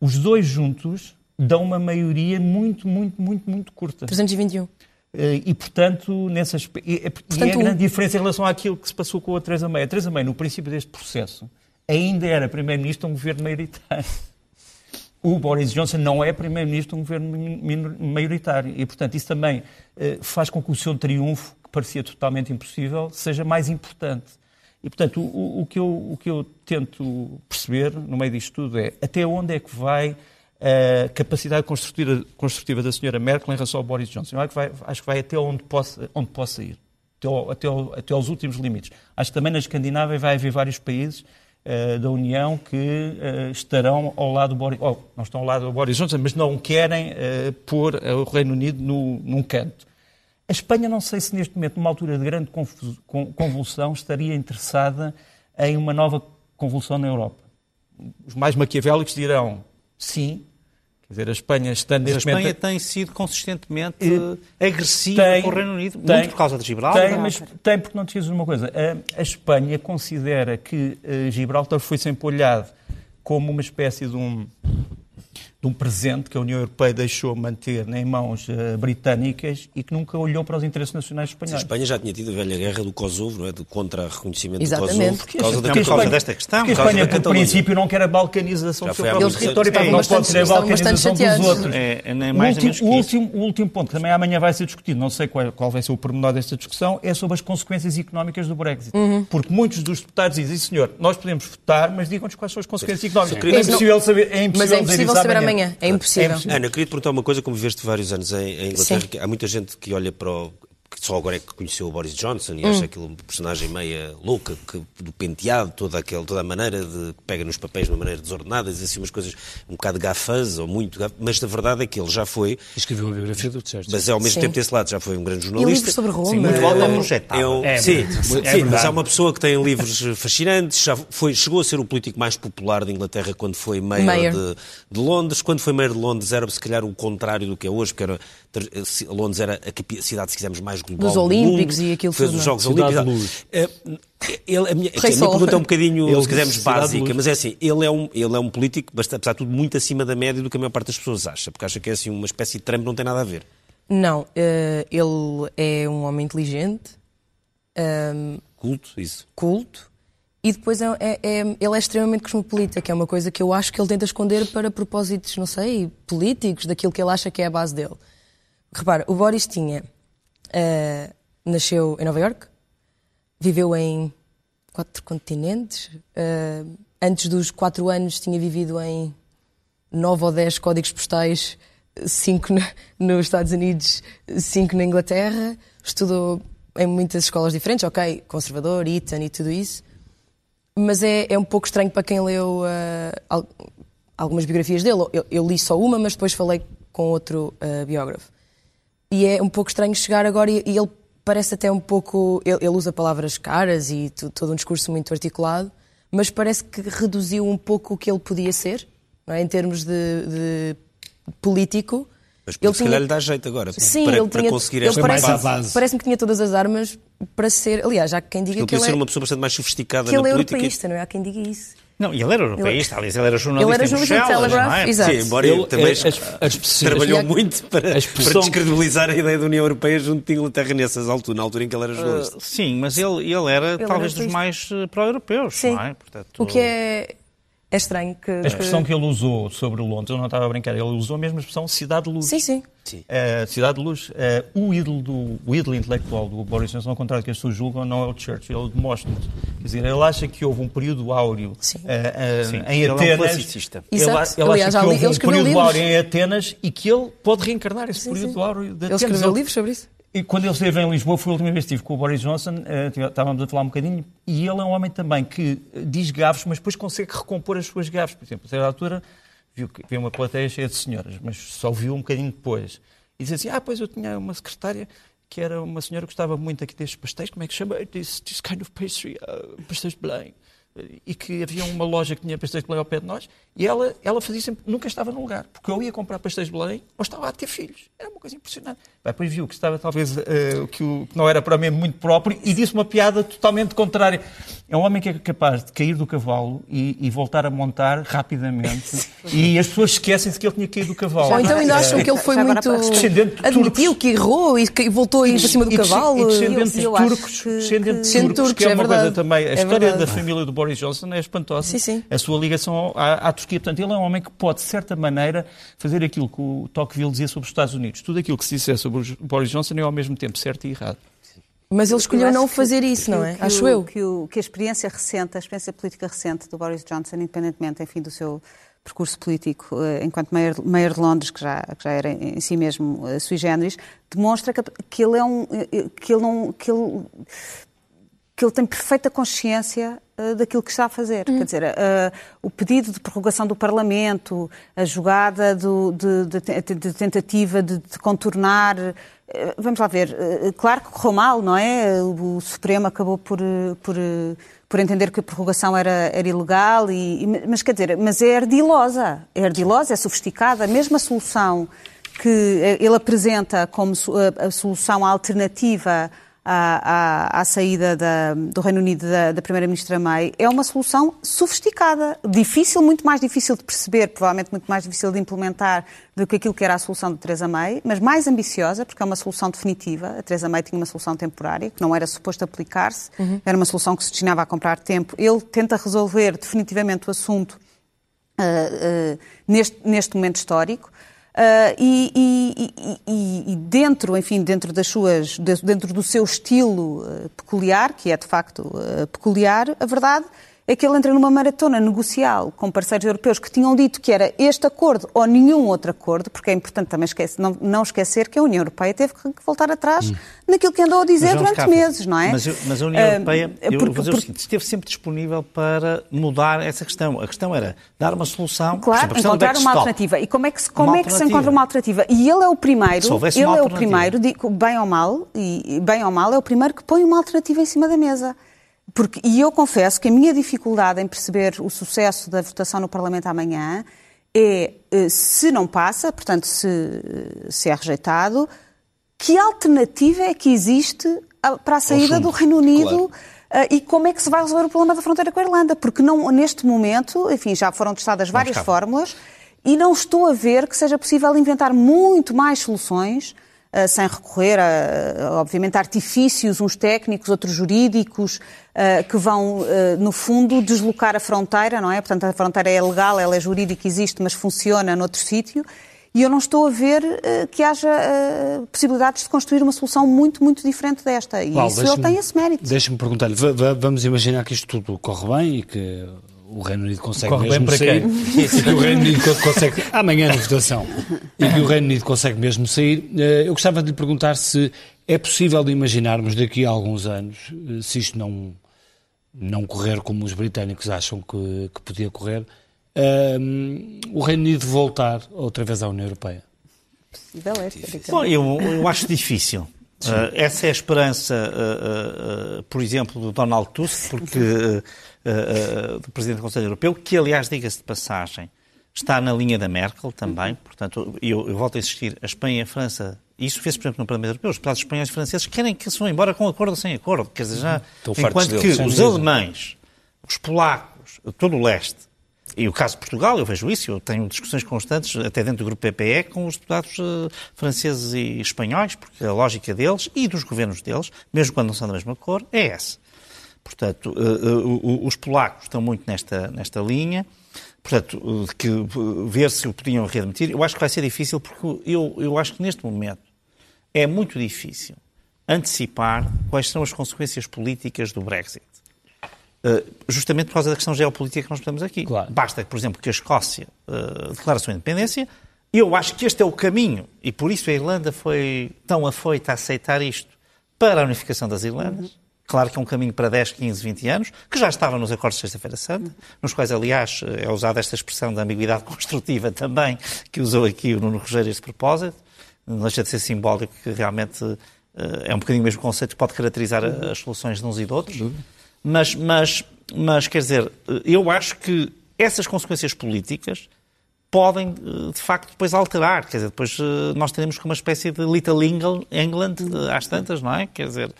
Speaker 6: Os dois juntos dão uma maioria muito, muito, muito, muito curta.
Speaker 5: 321.
Speaker 6: Eh, e, portanto, nessas, e, é portanto, e é a grande diferença em relação àquilo que se passou com a Teresa May. A Teresa May, no princípio deste processo, ainda era Primeiro-Ministro de um governo maioritário. O Boris Johnson não é Primeiro-Ministro de um governo maioritário. E, portanto, isso também eh, faz com que o seu triunfo, que parecia totalmente impossível, seja mais importante. E, portanto, o, o, que eu, o que eu tento perceber no meio disto tudo é até onde é que vai a capacidade construtiva, construtiva da senhora Merkel em relação ao Boris Johnson. Eu acho que vai, acho que vai até onde possa, onde possa ir, até, ao, até, ao, até aos últimos limites. Acho que também na Escandinávia vai haver vários países uh, da União que uh, estarão ao lado do Boris, oh, não estão ao lado do Boris Johnson, mas não querem uh, pôr o Reino Unido no, num canto. A Espanha, não sei se neste momento, numa altura de grande convulsão, estaria interessada em uma nova convulsão na Europa. Os mais maquiavélicos dirão sim, Quer dizer, a Espanha está neste
Speaker 4: Mas a Espanha
Speaker 6: momento...
Speaker 4: tem sido consistentemente agressiva tem, com o Reino Unido, tem, muito por causa de Gibraltar.
Speaker 6: Tem, mas tem porque não te dizes uma coisa. A, a, Espanha considera que uh, Gibraltar foi sempre olhado como uma espécie de um de um presente que a União Europeia deixou manter em mãos uh, britânicas e que nunca olhou para os interesses nacionais espanhóis.
Speaker 2: A Espanha já tinha tido a velha guerra do Kosovo, não é? de contra-reconhecimento do Kosovo, por causa, da,
Speaker 4: por causa desta questão.
Speaker 6: Porque a Espanha, por princípio, não quer a balcanização do seu próprio território, não pode ser a balcanização dos outros.
Speaker 4: É, é nem
Speaker 6: O
Speaker 4: mais
Speaker 6: último,
Speaker 4: menos
Speaker 6: o,
Speaker 4: que isso.
Speaker 6: último, o último ponto, que também amanhã vai ser discutido, não sei qual, qual vai ser o pormenor desta discussão, é sobre as consequências económicas do Brexit.
Speaker 5: Uhum.
Speaker 6: Porque muitos dos deputados dizem, senhor, nós podemos votar, mas digam-nos quais são as consequências económicas. É impossível saber, é impossível
Speaker 5: Mas é
Speaker 6: dizer
Speaker 5: impossível saber amanhã. É impossível.
Speaker 2: Ana, queria te perguntar uma coisa, como viveste vários anos em, em Inglaterra, há muita gente que olha para o. que só agora é que conheceu o Boris Johnson e
Speaker 5: Hum.
Speaker 2: acha aquilo uma personagem meia louca, que, do penteado, toda, aquele, toda a maneira de. que pega nos papéis de uma maneira desordenada, diz assim umas coisas um bocado gafas ou muito gafas, mas a verdade é que ele já foi,
Speaker 1: Escreveu uma biografia do Churchill.
Speaker 2: mas é ao mesmo
Speaker 5: Sim.
Speaker 2: tempo desse lado já foi um grande
Speaker 5: E
Speaker 2: jornalista.
Speaker 5: livros sobre Roma.
Speaker 4: Sim, muito alto projetado.
Speaker 2: É um-
Speaker 1: É
Speaker 2: sim,
Speaker 1: verdade.
Speaker 2: sim,
Speaker 1: É
Speaker 2: mas
Speaker 1: verdade.
Speaker 2: há uma pessoa que tem livros fascinantes, já foi, chegou a ser o político mais popular de Inglaterra quando foi mayor,
Speaker 5: Mayor.
Speaker 2: De, de Londres. Quando foi mayor de Londres era se calhar o contrário do que é hoje, porque era, Londres era a cidade, se quisermos, mais global
Speaker 5: Dos
Speaker 2: do
Speaker 5: Olímpicos
Speaker 2: mundo,
Speaker 5: e aquilo
Speaker 2: fez
Speaker 5: tudo,
Speaker 2: os
Speaker 5: não é?
Speaker 2: Jogos Olímpicos.
Speaker 6: Luz.
Speaker 2: Eh, ele- a minha, a minha pergunta é um bocadinho,
Speaker 6: Ele
Speaker 2: se quisermos, básica, mas é assim, ele é um, ele é um político, bastante, apesar de tudo, muito acima da média do que a maior parte das pessoas acha, porque acha que é assim uma espécie de Trump, não tem nada a ver.
Speaker 5: Não, eh, ele é um homem inteligente, ehm,
Speaker 2: Culto, isso.
Speaker 5: culto, e depois é, é- é- ele é extremamente cosmopolita, que é uma coisa que eu acho que ele tenta esconder para propósitos, não sei, políticos, daquilo que ele acha que é a base dele. Repara, o Boris tinha. eh, nasceu em Nova York, viveu em quatro continentes. eh, antes dos quatro anos tinha vivido em nove ou dez códigos postais, cinco na- nos Estados Unidos, cinco na Inglaterra. Estudou em muitas escolas diferentes, ok, conservador, Eton e tudo isso. Mas é, é um pouco estranho para quem leu al- algumas biografias dele. Eu, eu li só uma, mas depois falei com outro eh, biógrafo. E é um pouco estranho chegar agora e, e ele parece até um pouco. Ele, ele usa palavras caras e todo um discurso muito articulado, mas parece que reduziu um pouco o que ele podia ser, não é? em termos de, de político.
Speaker 2: Mas
Speaker 5: Ele
Speaker 2: se calhar
Speaker 5: tinha-
Speaker 2: lhe dá jeito agora,
Speaker 5: Sim,
Speaker 2: para,
Speaker 5: ele
Speaker 2: para
Speaker 5: tinha,
Speaker 2: conseguir
Speaker 5: ele
Speaker 2: esta
Speaker 1: mais
Speaker 5: parece,
Speaker 1: à base.
Speaker 5: parece-me que tinha todas as armas para ser. Aliás, há quem diga
Speaker 2: Ele
Speaker 5: que
Speaker 2: podia
Speaker 5: ele
Speaker 2: ser
Speaker 5: é,
Speaker 2: uma pessoa bastante mais sofisticada
Speaker 5: que ele
Speaker 2: na
Speaker 5: é
Speaker 2: política.
Speaker 5: europeísta, não é? Há quem diga isso.
Speaker 4: Não, e ele era europeísta, aliás, ele era jornalista,
Speaker 5: Ele era
Speaker 4: em
Speaker 5: jornalista do
Speaker 4: Bruxelas,
Speaker 5: Telegraph,
Speaker 4: não é?
Speaker 5: exato.
Speaker 2: Sim, embora
Speaker 6: Ele-
Speaker 2: ele também
Speaker 6: é- as- as pessoas-
Speaker 2: trabalhou muito para,
Speaker 6: expressão-
Speaker 2: para descredibilizar a ideia da União Europeia junto de Inglaterra nessas alturas, na altura em que ele era jornalista.
Speaker 4: Uh, sim, mas ele, ele era
Speaker 5: Ele
Speaker 4: talvez
Speaker 5: era
Speaker 4: dos mais uh, pró-europeus,
Speaker 5: Sim.
Speaker 4: não é? Portanto,
Speaker 5: O que é, é estranho que.
Speaker 6: A expressão que ele usou sobre Londres, eu não estava a brincar, ele usou a mesma expressão cidade de luz.
Speaker 5: Sim, sim.
Speaker 6: Eh, cidade de luz. Eh, o, ídolo do, o ídolo intelectual do Boris Johnson, ao contrário do que as pessoas julgam, não é o Churchill, é o Demóstenes. Quer dizer, ele acha que houve um período áureo
Speaker 5: Sim.
Speaker 4: Sim,
Speaker 6: em
Speaker 4: ele é um
Speaker 6: Atenas.
Speaker 4: classicista.
Speaker 6: Ele,
Speaker 5: Exato.
Speaker 6: ele
Speaker 5: Aliás,
Speaker 6: acha que houve
Speaker 5: ele
Speaker 6: um
Speaker 5: escreveu
Speaker 6: período
Speaker 5: livros.
Speaker 6: áureo em Atenas e que ele pode reencarnar esse
Speaker 5: Sim,
Speaker 6: período
Speaker 5: sim.
Speaker 6: áureo de
Speaker 5: Ele
Speaker 6: Atenas.
Speaker 5: escreveu
Speaker 6: Ele-
Speaker 5: livros sobre isso.
Speaker 6: E quando ele esteve em Lisboa, foi a última vez que estive com o Boris Johnson, eh, estávamos a falar um bocadinho, e ele é um homem também que diz gafes, mas depois consegue recompor as suas gafes. Por exemplo, a certa altura, viu, viu uma plateia cheia de senhoras, mas só viu um bocadinho depois. E dizia assim, ah, pois eu tinha uma secretária que era uma senhora que gostava muito aqui destes pastéis, como é que chama? This, this kind of pastry, uh, pastéis de Belém. E que havia uma loja que tinha pastéis de Belém ao pé de nós, e ela, ela fazia sempre, nunca estava no lugar, porque eu ia comprar pastéis de Belém ou estava a ter filhos. Era uma coisa impressionante. Bem, depois viu que estava talvez eh, que, o, que não era para mim muito próprio e disse uma piada totalmente contrária. É um homem que é capaz de cair do cavalo e, e voltar a montar rapidamente, e as pessoas esquecem-se que ele tinha caído do cavalo.
Speaker 5: Ou então ainda acham que ele foi muito.
Speaker 3: para-
Speaker 6: Descendente de
Speaker 5: Admitiu
Speaker 6: turcos.
Speaker 5: que errou e que voltou a ir para cima do
Speaker 6: E
Speaker 5: cavalo.
Speaker 6: E descendente de turcos,
Speaker 3: que-
Speaker 6: descendente de turcos, que é
Speaker 5: é
Speaker 6: uma
Speaker 5: verdade.
Speaker 6: coisa também. A
Speaker 5: É
Speaker 6: história
Speaker 5: verdade.
Speaker 6: da família do Boris Johnson é espantosa.
Speaker 5: Sim, sim.
Speaker 6: A sua ligação à, à Turquia. Portanto, ele é um homem que pode, de certa maneira, fazer aquilo que o Tocqueville dizia sobre os Estados Unidos. Tudo aquilo que se disser sobre o Boris Johnson é ao mesmo tempo certo e errado.
Speaker 5: Mas ele escolheu não
Speaker 3: que-
Speaker 5: fazer isso,
Speaker 3: que
Speaker 5: não é?
Speaker 3: que
Speaker 5: Acho
Speaker 3: o-
Speaker 5: eu.
Speaker 3: Que, o- que a experiência recente, a experiência política recente do Boris Johnson, independentemente, enfim, do seu percurso político eh, enquanto mayor, de Londres, que já, que já era em si mesmo eh, sui generis, demonstra que, que ele é um... eh, que ele não... Que ele, que ele tem perfeita consciência daquilo que está a fazer. Quer dizer, eh, o pedido de prorrogação do Parlamento, a jogada do- de, de- de tentativa de, de contornar. eh, vamos lá ver, eh, claro que correu mal, não é? O Supremo acabou por, eh, por, eh, por entender que a prorrogação era, era ilegal, e, mas quer dizer, mas é ardilosa, é ardilosa, é sofisticada, a solução que eh, ele apresenta como a solução alternativa à, à, à saída da, do Reino Unido da, da Primeira-Ministra May, é uma solução sofisticada, difícil, muito mais difícil de perceber, provavelmente muito mais difícil de implementar do que aquilo que era a solução de Teresa May, mas mais ambiciosa, porque é uma solução definitiva. A Teresa May tinha uma solução temporária, que não era suposto aplicar-se, uhum. era uma solução que se destinava a comprar tempo. Ele tenta resolver definitivamente o assunto uh, uh, neste, neste momento histórico. Uh, e, e, e, e, dentro, enfim, dentro das suas, dentro do seu estilo uh, peculiar, que é de facto uh, peculiar, a verdade é que ele entra numa maratona negocial com parceiros europeus que tinham dito que era este acordo ou nenhum outro acordo, porque é importante também esquece, não, não, esquecer que a União Europeia teve que voltar atrás hum. naquilo que andou a dizer durante Capa, meses, não é?
Speaker 4: Mas, mas a União uh, Europeia, eu porque, porque, o seguinte, esteve sempre disponível para mudar essa questão. A questão era dar uma solução,
Speaker 3: claro, exemplo, encontrar uma alternativa. E como é que se, como é que se encontra uma alternativa? E ele é o primeiro, ele é o primeiro, bem ou mal, e bem ou mal, é o primeiro que põe uma alternativa em cima da mesa. Porque, e eu confesso que a minha dificuldade em perceber o sucesso da votação no Parlamento amanhã é, eh, se não passa, portanto, se, eh, se é rejeitado, que alternativa é que existe para a saída do Reino Unido? Claro. Uh, e como é que se vai resolver o problema da fronteira com a Irlanda? Porque não, neste momento, enfim, já foram testadas várias fórmulas e não estou a ver que seja possível inventar muito mais soluções sem recorrer, a, obviamente, a artifícios, uns técnicos, outros jurídicos, uh, que vão, no fundo, deslocar a fronteira, não é? Portanto, a fronteira é legal, ela é jurídica, existe, mas funciona noutro sítio. E eu não estou a ver que haja possibilidades de construir uma solução muito, muito diferente desta. E Paulo, isso ele tem esse mérito.
Speaker 1: Deixa-me perguntar-lhe, vamos imaginar que isto tudo corre bem e que o Reino Unido consegue
Speaker 6: Corre
Speaker 1: mesmo sair.
Speaker 6: e
Speaker 1: que o Reino Unido consegue. Amanhã na votação. E que o Reino Unido consegue mesmo sair. Eh, eu gostava de lhe perguntar se é possível de imaginarmos daqui a alguns anos, eh, se isto não, não correr como os britânicos acham que, que podia correr, um, eh, o Reino Unido voltar outra vez à União Europeia.
Speaker 3: Possível é,
Speaker 4: Bom, eu, eu acho difícil. Uh, essa é a esperança, uh, uh, por exemplo, do Donald Tusk, porque uh, do Presidente do Conselho Europeu, que, aliás, diga-se de passagem, está na linha da Merkel também. Portanto, eu, eu volto a insistir, a Espanha e a França isso fez, por exemplo, no Parlamento Europeu. Os deputados espanhóis e franceses querem que se vão embora com acordo ou sem acordo. Quer dizer, já, enquanto que deles, os alemães, os polacos, todo o leste, e o caso de Portugal, eu vejo isso, eu tenho discussões constantes, até dentro do grupo PPE, com os deputados uh, franceses e espanhóis, porque a lógica deles e dos governos deles, mesmo quando não são da mesma cor, é essa. Portanto, uh, uh, os polacos estão muito nesta, nesta linha. Portanto, que ver se o podiam readmitir, eu acho que vai ser difícil, porque eu, eu acho que neste momento é muito difícil antecipar quais são as consequências políticas do Brexit. Justamente por causa da questão geopolítica que nós temos aqui. Claro. Basta, por exemplo, que a Escócia uh, declare a sua independência. Eu acho que este é o caminho, e por isso a Irlanda foi tão afoita a aceitar isto para a unificação das Irlandas. Uhum. Claro que é um caminho para 10, 15, 20 anos, que já estava nos acordos de Sexta-feira Santa, nos quais, aliás, é usada esta expressão da ambiguidade construtiva também, que usou aqui o Nuno Rogério este propósito. Não deixa de ser simbólico que realmente eh, é um bocadinho o mesmo conceito que pode caracterizar as soluções de uns e de outros. Mas, mas, mas, quer dizer, eu acho que essas consequências políticas podem, eh, de facto, depois alterar. Quer dizer, depois eh, nós teremos como uma espécie de Little England às tantas, não é? Quer dizer,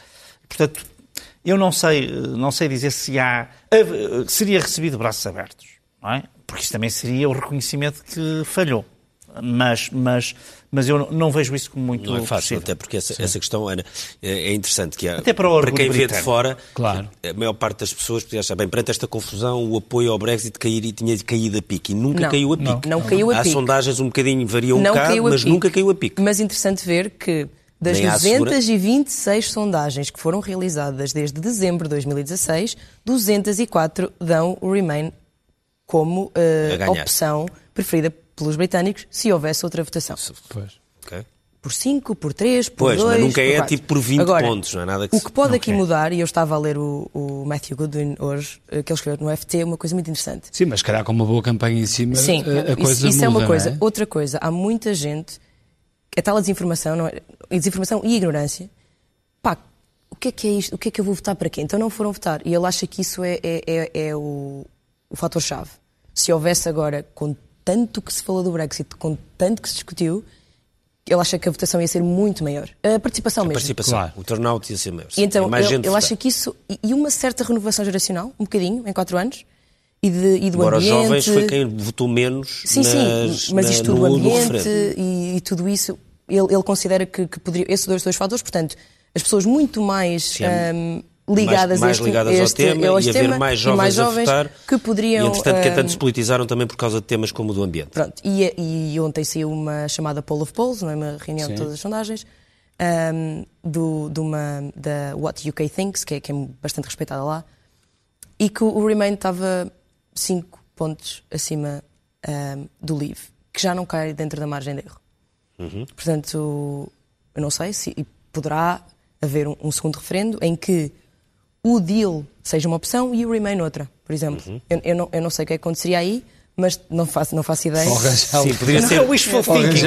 Speaker 4: portanto, eu não sei, não sei dizer se há, seria recebido de braços abertos, não é? Porque isso também seria o reconhecimento que falhou. Mas, mas, mas eu não vejo isso como muito
Speaker 2: Não é fácil, possível. até porque essa, essa questão, Ana, é, é interessante. Que há,
Speaker 4: até para, o
Speaker 2: para quem
Speaker 4: vê
Speaker 2: de fora, claro. a maior parte das pessoas podia achar, bem, perante esta confusão, o apoio ao Brexit cair, e tinha caído a pique. E nunca
Speaker 5: não,
Speaker 2: caiu a pique.
Speaker 5: Não, não caiu a
Speaker 2: pique. Há sondagens um bocadinho, variam um bocado, mas pique. nunca caiu a pique.
Speaker 5: Mas interessante ver que das 226 sondagens que foram realizadas desde dezembro de 2016, 204 dão o Remain como uh, opção preferida pelos britânicos se houvesse outra votação.
Speaker 2: Pois. Okay.
Speaker 5: Por 5, por 3, por 2. Pois,
Speaker 2: mas nunca
Speaker 5: é
Speaker 2: quatro. tipo por 20 Agora, pontos, não é nada que
Speaker 5: O que pode aqui mudar, e eu estava a ler o, o, Matthew Goodwin hoje, eh, que ele escreveu no FT, uma coisa muito interessante.
Speaker 1: Sim, mas calhar com uma boa campanha em cima, Sim, a, a coisa isso,
Speaker 5: isso
Speaker 1: muda,
Speaker 5: é uma coisa.
Speaker 1: É?
Speaker 5: Outra coisa, há muita gente é tal a desinformação, não é? desinformação e ignorância. Pá, o que é que é isto? O que é que eu vou votar para quê? Então não foram votar. E ele acha que isso é, é, é, é o, o fator-chave. Se houvesse agora, com tanto que se falou do Brexit, com tanto que se discutiu, ele acha que a votação ia ser muito maior. A participação
Speaker 2: a
Speaker 5: mesmo.
Speaker 2: participação, claro. o turnout ia ser maior.
Speaker 5: E então, mais ele, gente ele acha que isso. E uma certa renovação geracional, um bocadinho, em quatro anos. E, de, e do
Speaker 2: Embora
Speaker 5: ambiente.
Speaker 2: os jovens foi quem votou menos.
Speaker 5: Sim,
Speaker 2: nas,
Speaker 5: sim, mas isto do ambiente e, e, tudo isso, ele, ele considera que, que poderia. Esses dois, dois fatores, portanto, as pessoas muito mais. Sim, um, ligadas,
Speaker 2: mais, mais
Speaker 5: este,
Speaker 2: ligadas
Speaker 5: este,
Speaker 2: ao tema
Speaker 5: e
Speaker 2: haver
Speaker 5: tema,
Speaker 2: mais jovens,
Speaker 5: mais jovens
Speaker 2: a votar
Speaker 5: que poderiam...
Speaker 2: E, entretanto, que
Speaker 5: um,
Speaker 2: tanto se politizaram também por causa de temas como o do ambiente.
Speaker 5: Pronto, e, e ontem saiu uma chamada Poll of Polls, não é? uma reunião Sim. de todas as sondagens, um, do, de uma, da What UK Thinks, que é, que é bastante respeitada lá, e que o Remain estava 5 pontos acima um, do Leave, que já não cai dentro da margem de erro. Uhum. Portanto, eu não sei se poderá haver um, um segundo referendo em que o deal seja uma opção e o remain outra, por exemplo. Uhum. Eu, eu, não, eu não sei o que acontecia aí, mas não faço, não faço ideia.
Speaker 2: Sim, poderia ser.
Speaker 4: Não, wishful thinking.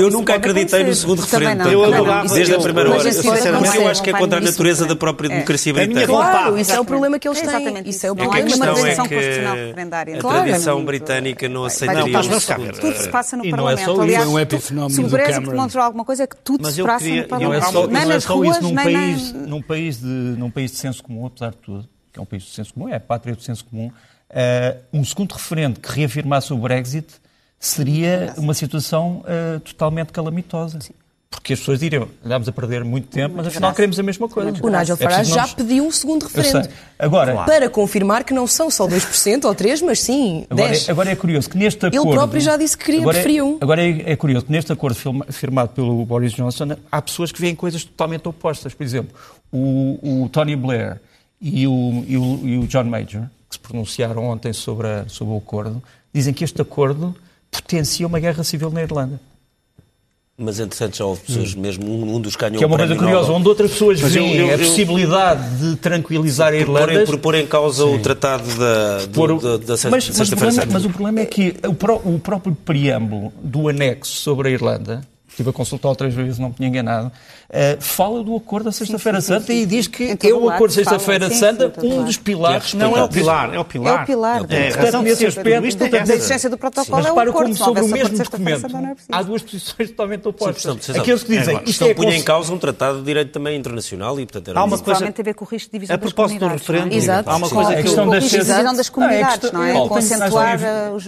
Speaker 2: Eu nunca acreditei no segundo referendo. Eu adorava. Desde a primeira hora. Sinceramente, eu acho que é contra a natureza da própria democracia britânica.
Speaker 5: Claro, isso é o problema que eles têm. Isso é o
Speaker 3: problema.
Speaker 5: Não
Speaker 3: há uma tradição constitucional referendária.
Speaker 2: A tradição britânica não aceitaria
Speaker 3: Tudo se passa no Parlamento. Aliás, se o Brexit demonstrou alguma coisa é que tudo se passa no Parlamento. Nem nas ruas, nem
Speaker 6: num país de senso comum, apesar de tudo, que é um país de senso comum, é a pátria do senso comum, uh, um segundo referendo que reafirmasse o Brexit seria uma situação uh, totalmente calamitosa. Sim. Porque as pessoas diriam, andámos a perder muito tempo, mas afinal queremos a mesma coisa.
Speaker 5: O Nigel é Farage já pediu um segundo referendo.
Speaker 6: Agora,
Speaker 5: para confirmar que não são só 2% ou 3%, mas sim 10%.
Speaker 6: Agora, é, agora é curioso que neste acordo...
Speaker 5: Ele próprio já disse que queria,
Speaker 6: agora
Speaker 5: preferia um.
Speaker 6: É, agora é, é, curioso que neste acordo firmado pelo Boris Johnson há pessoas que veem coisas totalmente opostas. Por exemplo, o, o Tony Blair e o, e o, e o John Major que se pronunciaram ontem sobre, a, sobre o acordo, dizem que este acordo potencia uma guerra civil na Irlanda.
Speaker 2: Mas, entretanto, já houve pessoas, hum. mesmo um, um dos ganhou
Speaker 6: Que é uma coisa curiosa, onde outras pessoas veem a possibilidade de tranquilizar a Irlanda.
Speaker 2: Por pôr em causa Sim. o tratado da, do, por, da, da sexta,
Speaker 6: mas, mas, problema, mas o problema é que o, pró, o próprio preâmbulo do anexo sobre a Irlanda estive a consultar outras vezes, não me tinha enganado, uh, fala do acordo da Sexta-feira Santa e diz que é o acordo da Sexta-feira Santa um dos pilares.
Speaker 4: Não é o pilar, é o pilar.
Speaker 3: É o pilar.
Speaker 4: É, portanto, nesse aspecto,
Speaker 3: a existência do protocolo
Speaker 6: é
Speaker 3: o
Speaker 6: acordo. como sobre o mesmo documento. Há duas posições totalmente opostas. Aqueles que dizem
Speaker 2: isto é punha em causa um tratado de direito também internacional e, portanto, era
Speaker 3: há uma coisa a ver com o risco de divisão
Speaker 4: a propósito do referendo, há uma coisa que
Speaker 3: questão da divisão das comunidades, não é? Concentuar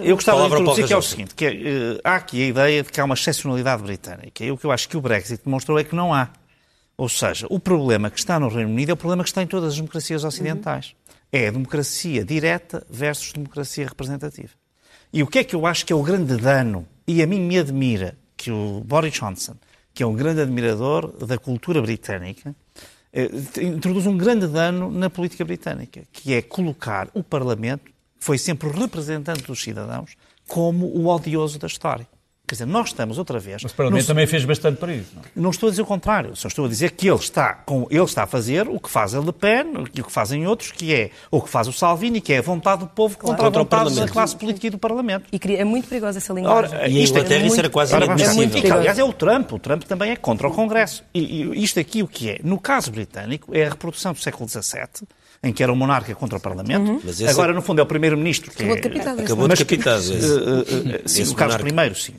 Speaker 4: Eu gostava de introduzir que é o seguinte, que há aqui a ideia de que há uma excepcionalidade britânica. E o que eu acho que o Brexit demonstrou é que não há. Ou seja, o problema que está no Reino Unido é o problema que está em todas as democracias ocidentais. Uhum. É a democracia direta versus democracia representativa. E o que é que eu acho que é o grande dano, e a mim me admira que o Boris Johnson, que é um grande admirador da cultura britânica, eh, introduz um grande dano na política britânica, que é colocar o Parlamento, que foi sempre o representante dos cidadãos, como o odioso da história. Quer dizer, nós estamos outra vez.
Speaker 6: Mas o Parlamento também fez bastante para isso. Não?
Speaker 4: É? não? estou a dizer o contrário, só estou a dizer que ele está, com, ele está a fazer o que faz a Le Pen e o que fazem outros, que é o que faz o Salvini, que é a vontade do povo claro. contra a vontade da classe política e do Parlamento.
Speaker 5: E é muito perigosa essa linguagem.
Speaker 2: Ora, e isto é, é isso era quase inadmissível.
Speaker 4: É aliás, é o Trump. O Trump também é contra o Congresso. E, e isto aqui o que é? No caso britânico, é a reprodução do século XVII, em que era o monarca contra o Parlamento. Uhum. Agora, no fundo, é o primeiro-ministro que
Speaker 5: Acabou
Speaker 4: é...
Speaker 5: de capitar.
Speaker 2: Acabou de capitar.
Speaker 4: Sim, o Carlos I, sim.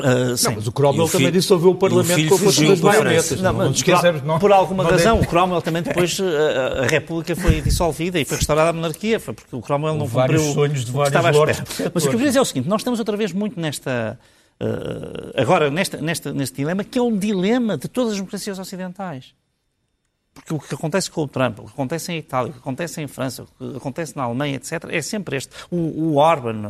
Speaker 6: Uh, não, mas o Cromwell também dissolveu o Parlamento com a força das baionetas. Não, não,
Speaker 4: esquecemos, não. Por alguma razão, o Cromwell também depois, a, a, República foi dissolvida e foi restaurada a monarquia, foi porque o Cromwell não
Speaker 6: vários
Speaker 4: cumpriu
Speaker 6: sonhos de vários lordes.
Speaker 4: Mas o que eu queria dizer é o seguinte, nós estamos outra vez muito nesta... Uh, agora, nesta, nesta, neste dilema, que é um dilema de todas as democracias ocidentais. Porque o que acontece com o Trump, o que acontece em Itália, o que acontece em França, o que acontece na Alemanha, etc., é sempre este. O, o Orban,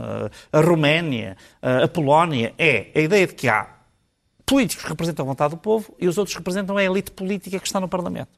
Speaker 4: a Roménia, a Polónia, é a ideia de que há políticos que representam a vontade do povo e os outros representam a elite política que está no Parlamento.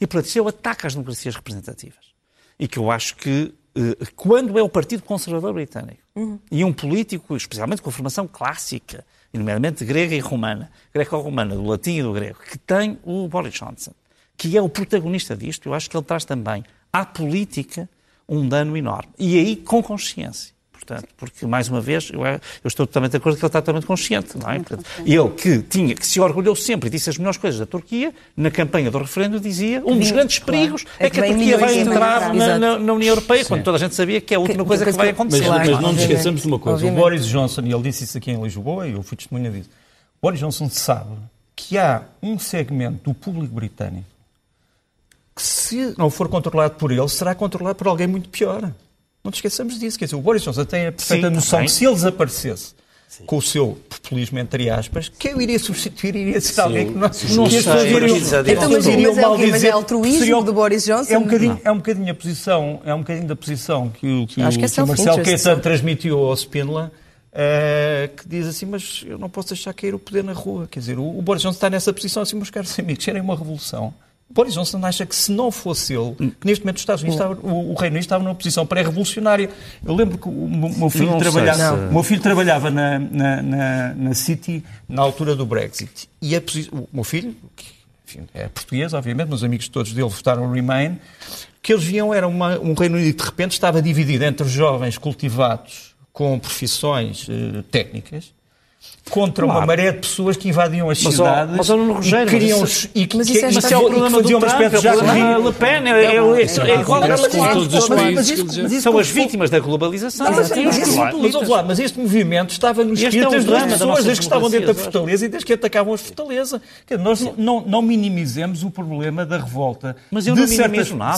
Speaker 4: E, portanto, isso é o ataque às democracias representativas. E que eu acho que, eh, quando é o Partido Conservador Britânico uhum. e um político, especialmente com a formação clássica, nomeadamente grega e romana, greco-romana, do latim e do grego, que tem o Boris Johnson, que é o protagonista disto, eu acho que ele traz também à política um dano enorme. E aí com consciência. Portanto, porque, mais uma vez, eu, eu estou totalmente de acordo que ele está totalmente consciente, não é? Portanto, ele que tinha, que se orgulhou sempre e disse as melhores coisas da Turquia, na campanha do referendo dizia um dos grandes claro. perigos é, é que, a Turquia vai entrar na, na, na, União Europeia, Sim. quando toda a gente sabia que é a última que, coisa que, que vai acontecer.
Speaker 6: Mas, mas não nos esqueçamos de uma coisa, Obviamente. o Boris Johnson, e ele disse isso aqui em Lisboa, e eu fui testemunha disso, Boris Johnson sabe que há um segmento do público britânico que, se não for controlado por ele, será controlado por alguém muito pior. Não te esqueçamos disso. Quer dizer, o Boris Johnson tem a perfeita Sim, noção que se ele desaparecesse Sim. com o seu populismo, entre aspas, quem eu iria substituir iria ser alguém que não,
Speaker 5: não sei. Então, mas, mas, é, mas é altruísmo seria, do Boris Johnson?
Speaker 6: É um, bocadinho, é um bocadinho a posição, é um bocadinho da posição que o, que Acho o, que, é que o Marcelo Caetano transmitiu ao Spindler, uh, que diz assim, mas eu não posso deixar cair o poder na rua. Quer dizer, o, o Boris Johnson está nessa posição assim, meus caros amigos, querem uma revolução Boris Johnson acha que se não fosse ele, que neste momento os Estados Unidos estava, o, o, Reino Unido estava numa posição pré-revolucionária. Eu lembro que o, meu filho trabalhava, o meu filho trabalhava na, na, na, na City na altura do Brexit. E a, o meu filho, que enfim, é português, obviamente, meus amigos todos dele votaram Remain, que eles viam era uma, um Reino Unido que de repente estava dividido entre jovens cultivados com profissões uh, técnicas contra claro. uma maré de pessoas que invadiam as
Speaker 4: mas,
Speaker 6: cidades
Speaker 4: mas, mas, Rogério,
Speaker 6: e queriam
Speaker 4: mas,
Speaker 6: e que,
Speaker 5: mas isso é,
Speaker 6: mas é o problema do Trump, é
Speaker 4: o Le Pen, é, é, é, igual a todos os países. São as vítimas da globalização.
Speaker 6: Mas este movimento estava nos espíritos das pessoas desde que estavam dentro da fortaleza e desde que atacavam as fortalezas. Nós não minimizemos o problema da revolta de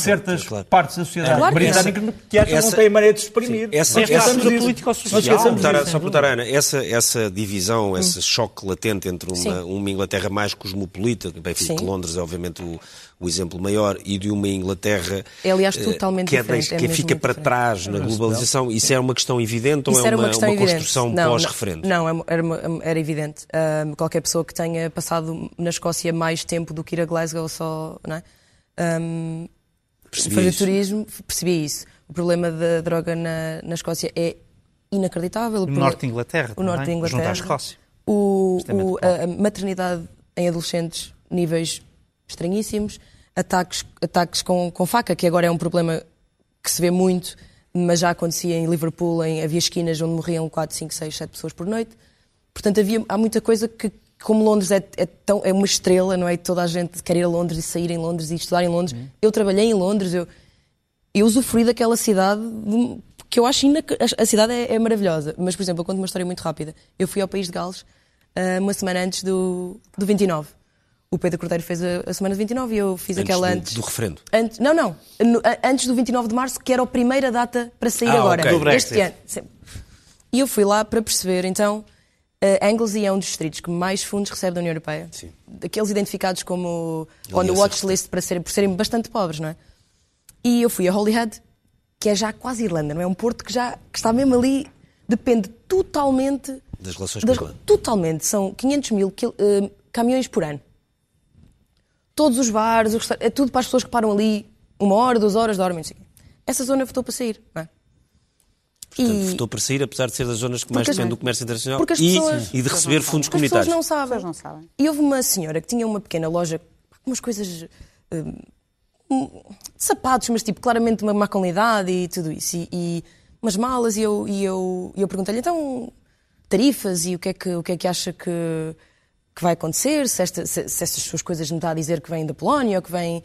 Speaker 6: certas partes da sociedade britânica que acham que não têm maneira de exprimir.
Speaker 2: Essa política-social. Só para Ana, essa divisão hum. esse choque latente entre uma, uma, Inglaterra mais cosmopolita, bem, que Londres é obviamente o, o, exemplo maior, e de uma Inglaterra
Speaker 5: é, aliás, totalmente
Speaker 2: que,
Speaker 5: é, diferente,
Speaker 2: é que fica para trás na globalização. Isso era uma questão evidente
Speaker 5: Isso
Speaker 2: ou é
Speaker 5: uma,
Speaker 2: uma, uma construção pós-referendo?
Speaker 5: Não, não, era, era evidente. qualquer pessoa que tenha passado na Escócia mais tempo do que ir a Glasgow só, não é? Um, fazer isso. turismo, percebia isso. O problema da droga na, na Escócia é inacreditável. O
Speaker 4: norte de Inglaterra,
Speaker 5: o norte de Inglaterra,
Speaker 4: junto à Escócia.
Speaker 5: O, o, a maternidade em adolescentes, níveis estranhíssimos, ataques, ataques com, com faca, que agora é um problema que se vê muito, mas já acontecia em Liverpool, em, havia esquinas onde morriam 4, 5, 6, 7 pessoas por noite. Portanto, havia, há muita coisa que, como Londres é, é, tão, é uma estrela, não é? Toda a gente quer ir a Londres e sair em Londres e estudar em Londres. Uhum. Eu trabalhei em Londres, eu, eu usufruí daquela cidade que eu acho que a cidade é, é, maravilhosa. Mas, por exemplo, eu conto uma história muito rápida. Eu fui ao País de Gales uh, uma semana antes do, do 29. O Pedro Cordeiro fez a, a semana de 29 e eu fiz
Speaker 2: antes
Speaker 5: aquela
Speaker 2: do,
Speaker 5: antes.
Speaker 2: Do referendo?
Speaker 5: Antes, não, não. No, antes do 29 de março, que era a primeira data para sair ah, agora.
Speaker 2: Okay.
Speaker 5: Este ano. E eu fui lá para perceber, então, uh, Anglesey é um dos distritos que mais fundos recebe da União Europeia. Sim. Daqueles identificados como on the watch list para serem, por serem bastante pobres, não é? E eu fui a Holyhead, que é já quase Irlanda, não é? Um porto que já que está mesmo ali, depende totalmente
Speaker 2: das relações das, com a Irlanda.
Speaker 5: Totalmente, são 500 mil quil, uh, caminhões por ano. Todos os bares, os é tudo para as pessoas que param ali uma hora, duas horas, dormem. Assim. Essa zona votou para sair, não é?
Speaker 2: Portanto, e... votou para sair, apesar de ser das zonas que mais dependem do comércio internacional
Speaker 5: e,
Speaker 2: pessoas... e, de receber fundos comunitários.
Speaker 5: As pessoas não sabem. não sabem. E houve uma senhora que tinha uma pequena loja, umas coisas... Uh, sapatos, mas tipo, claramente uma má qualidade e tudo isso. E, e umas malas, e eu, e eu, e eu perguntei-lhe, então, tarifas e o que é que, o que, é que acha que, que vai acontecer, se, esta, se, se estas suas coisas me está a dizer que vêm da Polónia ou que vêm.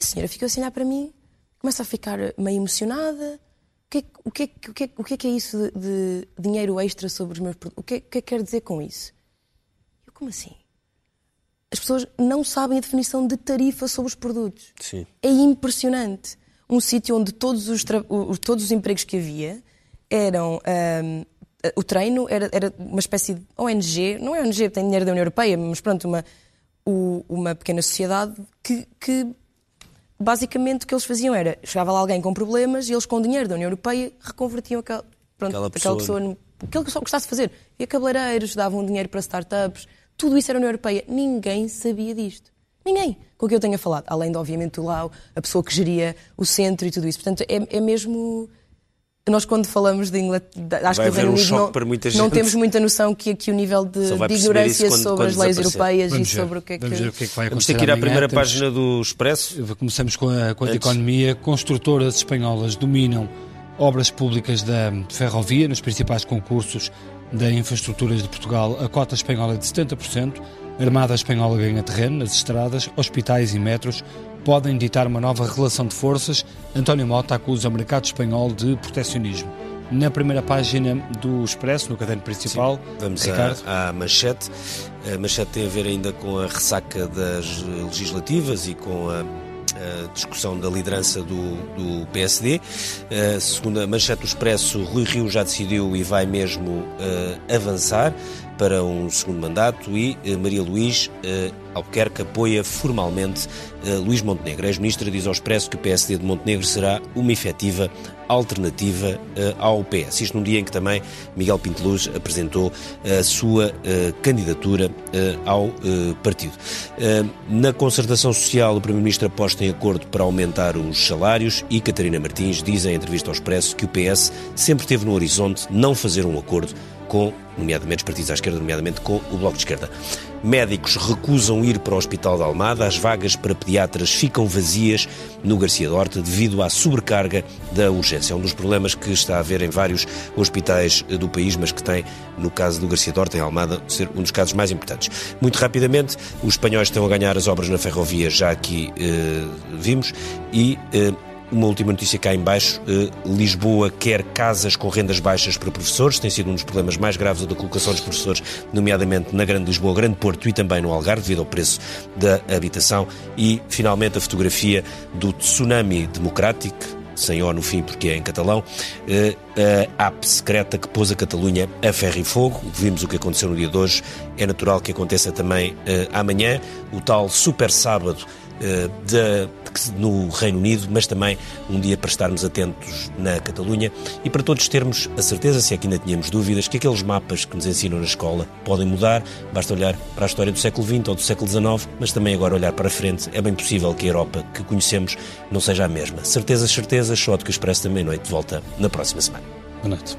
Speaker 5: E a senhora ficou assim a olhar para mim, começa a ficar meio emocionada. O que, o que, o que, o que é que é isso de, de dinheiro extra sobre os meus produtos? O que, o que é que quer dizer com isso? Eu, como assim? As pessoas não sabem a definição de tarifa sobre os produtos.
Speaker 2: Sim.
Speaker 5: É impressionante. Um sítio onde todos os, todos os empregos que havia eram. Um, o treino era, era, uma espécie de ONG, não é ONG, tem dinheiro da União Europeia, mas pronto, uma, uma pequena sociedade que, que basicamente o que eles faziam era chegava lá alguém com problemas e eles com dinheiro da União Europeia reconvertiam aquela, pronto, aquela pessoa, aquela pessoa no, aquilo que gostasse de fazer. E cabeleireiros, davam dinheiro para startups, tudo isso era União Europeia. Ninguém sabia disto. Ninguém. Com o que eu tenha falado. Além de, obviamente, o Lau, a pessoa que geria o centro e tudo isso. Portanto, é, é mesmo. Nós, quando falamos de Inglaterra, acho
Speaker 2: Vai
Speaker 5: que o Reino Unido
Speaker 2: um
Speaker 5: não, não temos muita noção que, que o nível de, de ignorância quando, sobre quando as leis europeias Vamos e ver. sobre o que é que.
Speaker 1: Vamos ver o que é que vai
Speaker 2: acontecer. Vamos ter que ir à primeira temos... página do Expresso.
Speaker 1: Começamos com a, com a economia. Construtoras espanholas dominam obras públicas da ferrovia nos principais concursos da Infraestruturas de Portugal. A cota espanhola é de 70%. A Armada Espanhola ganha terreno nas estradas, hospitais e metros. Podem ditar uma nova relação de forças. António Mota acusa o mercado espanhol de proteccionismo na primeira página do Expresso, no caderno principal.
Speaker 2: Sim, vamos à, à, manchete. A manchete tem a ver ainda com a ressaca das legislativas e com a discussão da liderança do, do PSD. A segunda manchete do Expresso, Rui Rio já decidiu e vai mesmo uh, avançar para um segundo mandato e uh, Maria Luís uh, Albuquerque apoia formalmente Luís Montenegro. A ex-ministra diz ao Expresso que o PSD de Montenegro será uma efetiva alternativa ao PS. Isto num dia em que também Miguel Pinteluz apresentou a sua candidatura ao partido. na concertação social, o Primeiro-Ministro aposta em acordo para aumentar os salários e Catarina Martins diz em entrevista ao Expresso que o PS sempre teve no horizonte não fazer um acordo com, nomeadamente, os partidos à esquerda, nomeadamente com o Bloco de Esquerda. Médicos recusam ir para o Hospital da Almada, as vagas para pediatras ficam vazias no Garcia Dorte devido à sobrecarga da urgência. É um dos problemas que está a haver em vários hospitais do país, mas que tem, no caso do Garcia Dorte, em Almada, ser um dos casos mais importantes. Muito rapidamente, os espanhóis estão a ganhar as obras na ferrovia, já aqui eh, vimos, e eh, uma última notícia cá em baixo. Uh, Lisboa quer casas com rendas baixas para professores. Tem sido um dos problemas mais graves da colocação dos professores, nomeadamente na Grande Lisboa, Grande Porto e também no Algarve, devido ao preço da habitação. E, finalmente, a fotografia do tsunami democrático, sem O no fim, porque é em catalão, uh, a app secreta que pôs a Catalunha a ferro e fogo. Vimos o que aconteceu no dia de hoje. É natural que aconteça também uh, amanhã. O tal super sábado uh, da no Reino Unido, mas também um dia para estarmos atentos na Catalunha e para todos termos a certeza, se é que ainda tínhamos dúvidas, que aqueles mapas que nos ensinam na escola podem mudar. Basta olhar para a história do século XX ou do século XIX, mas também agora olhar para a frente. É bem possível que a Europa que conhecemos não seja a mesma. Certezas, certezas, só de que o Expresso da Meia-Noite volta na próxima semana.
Speaker 1: Boa noite.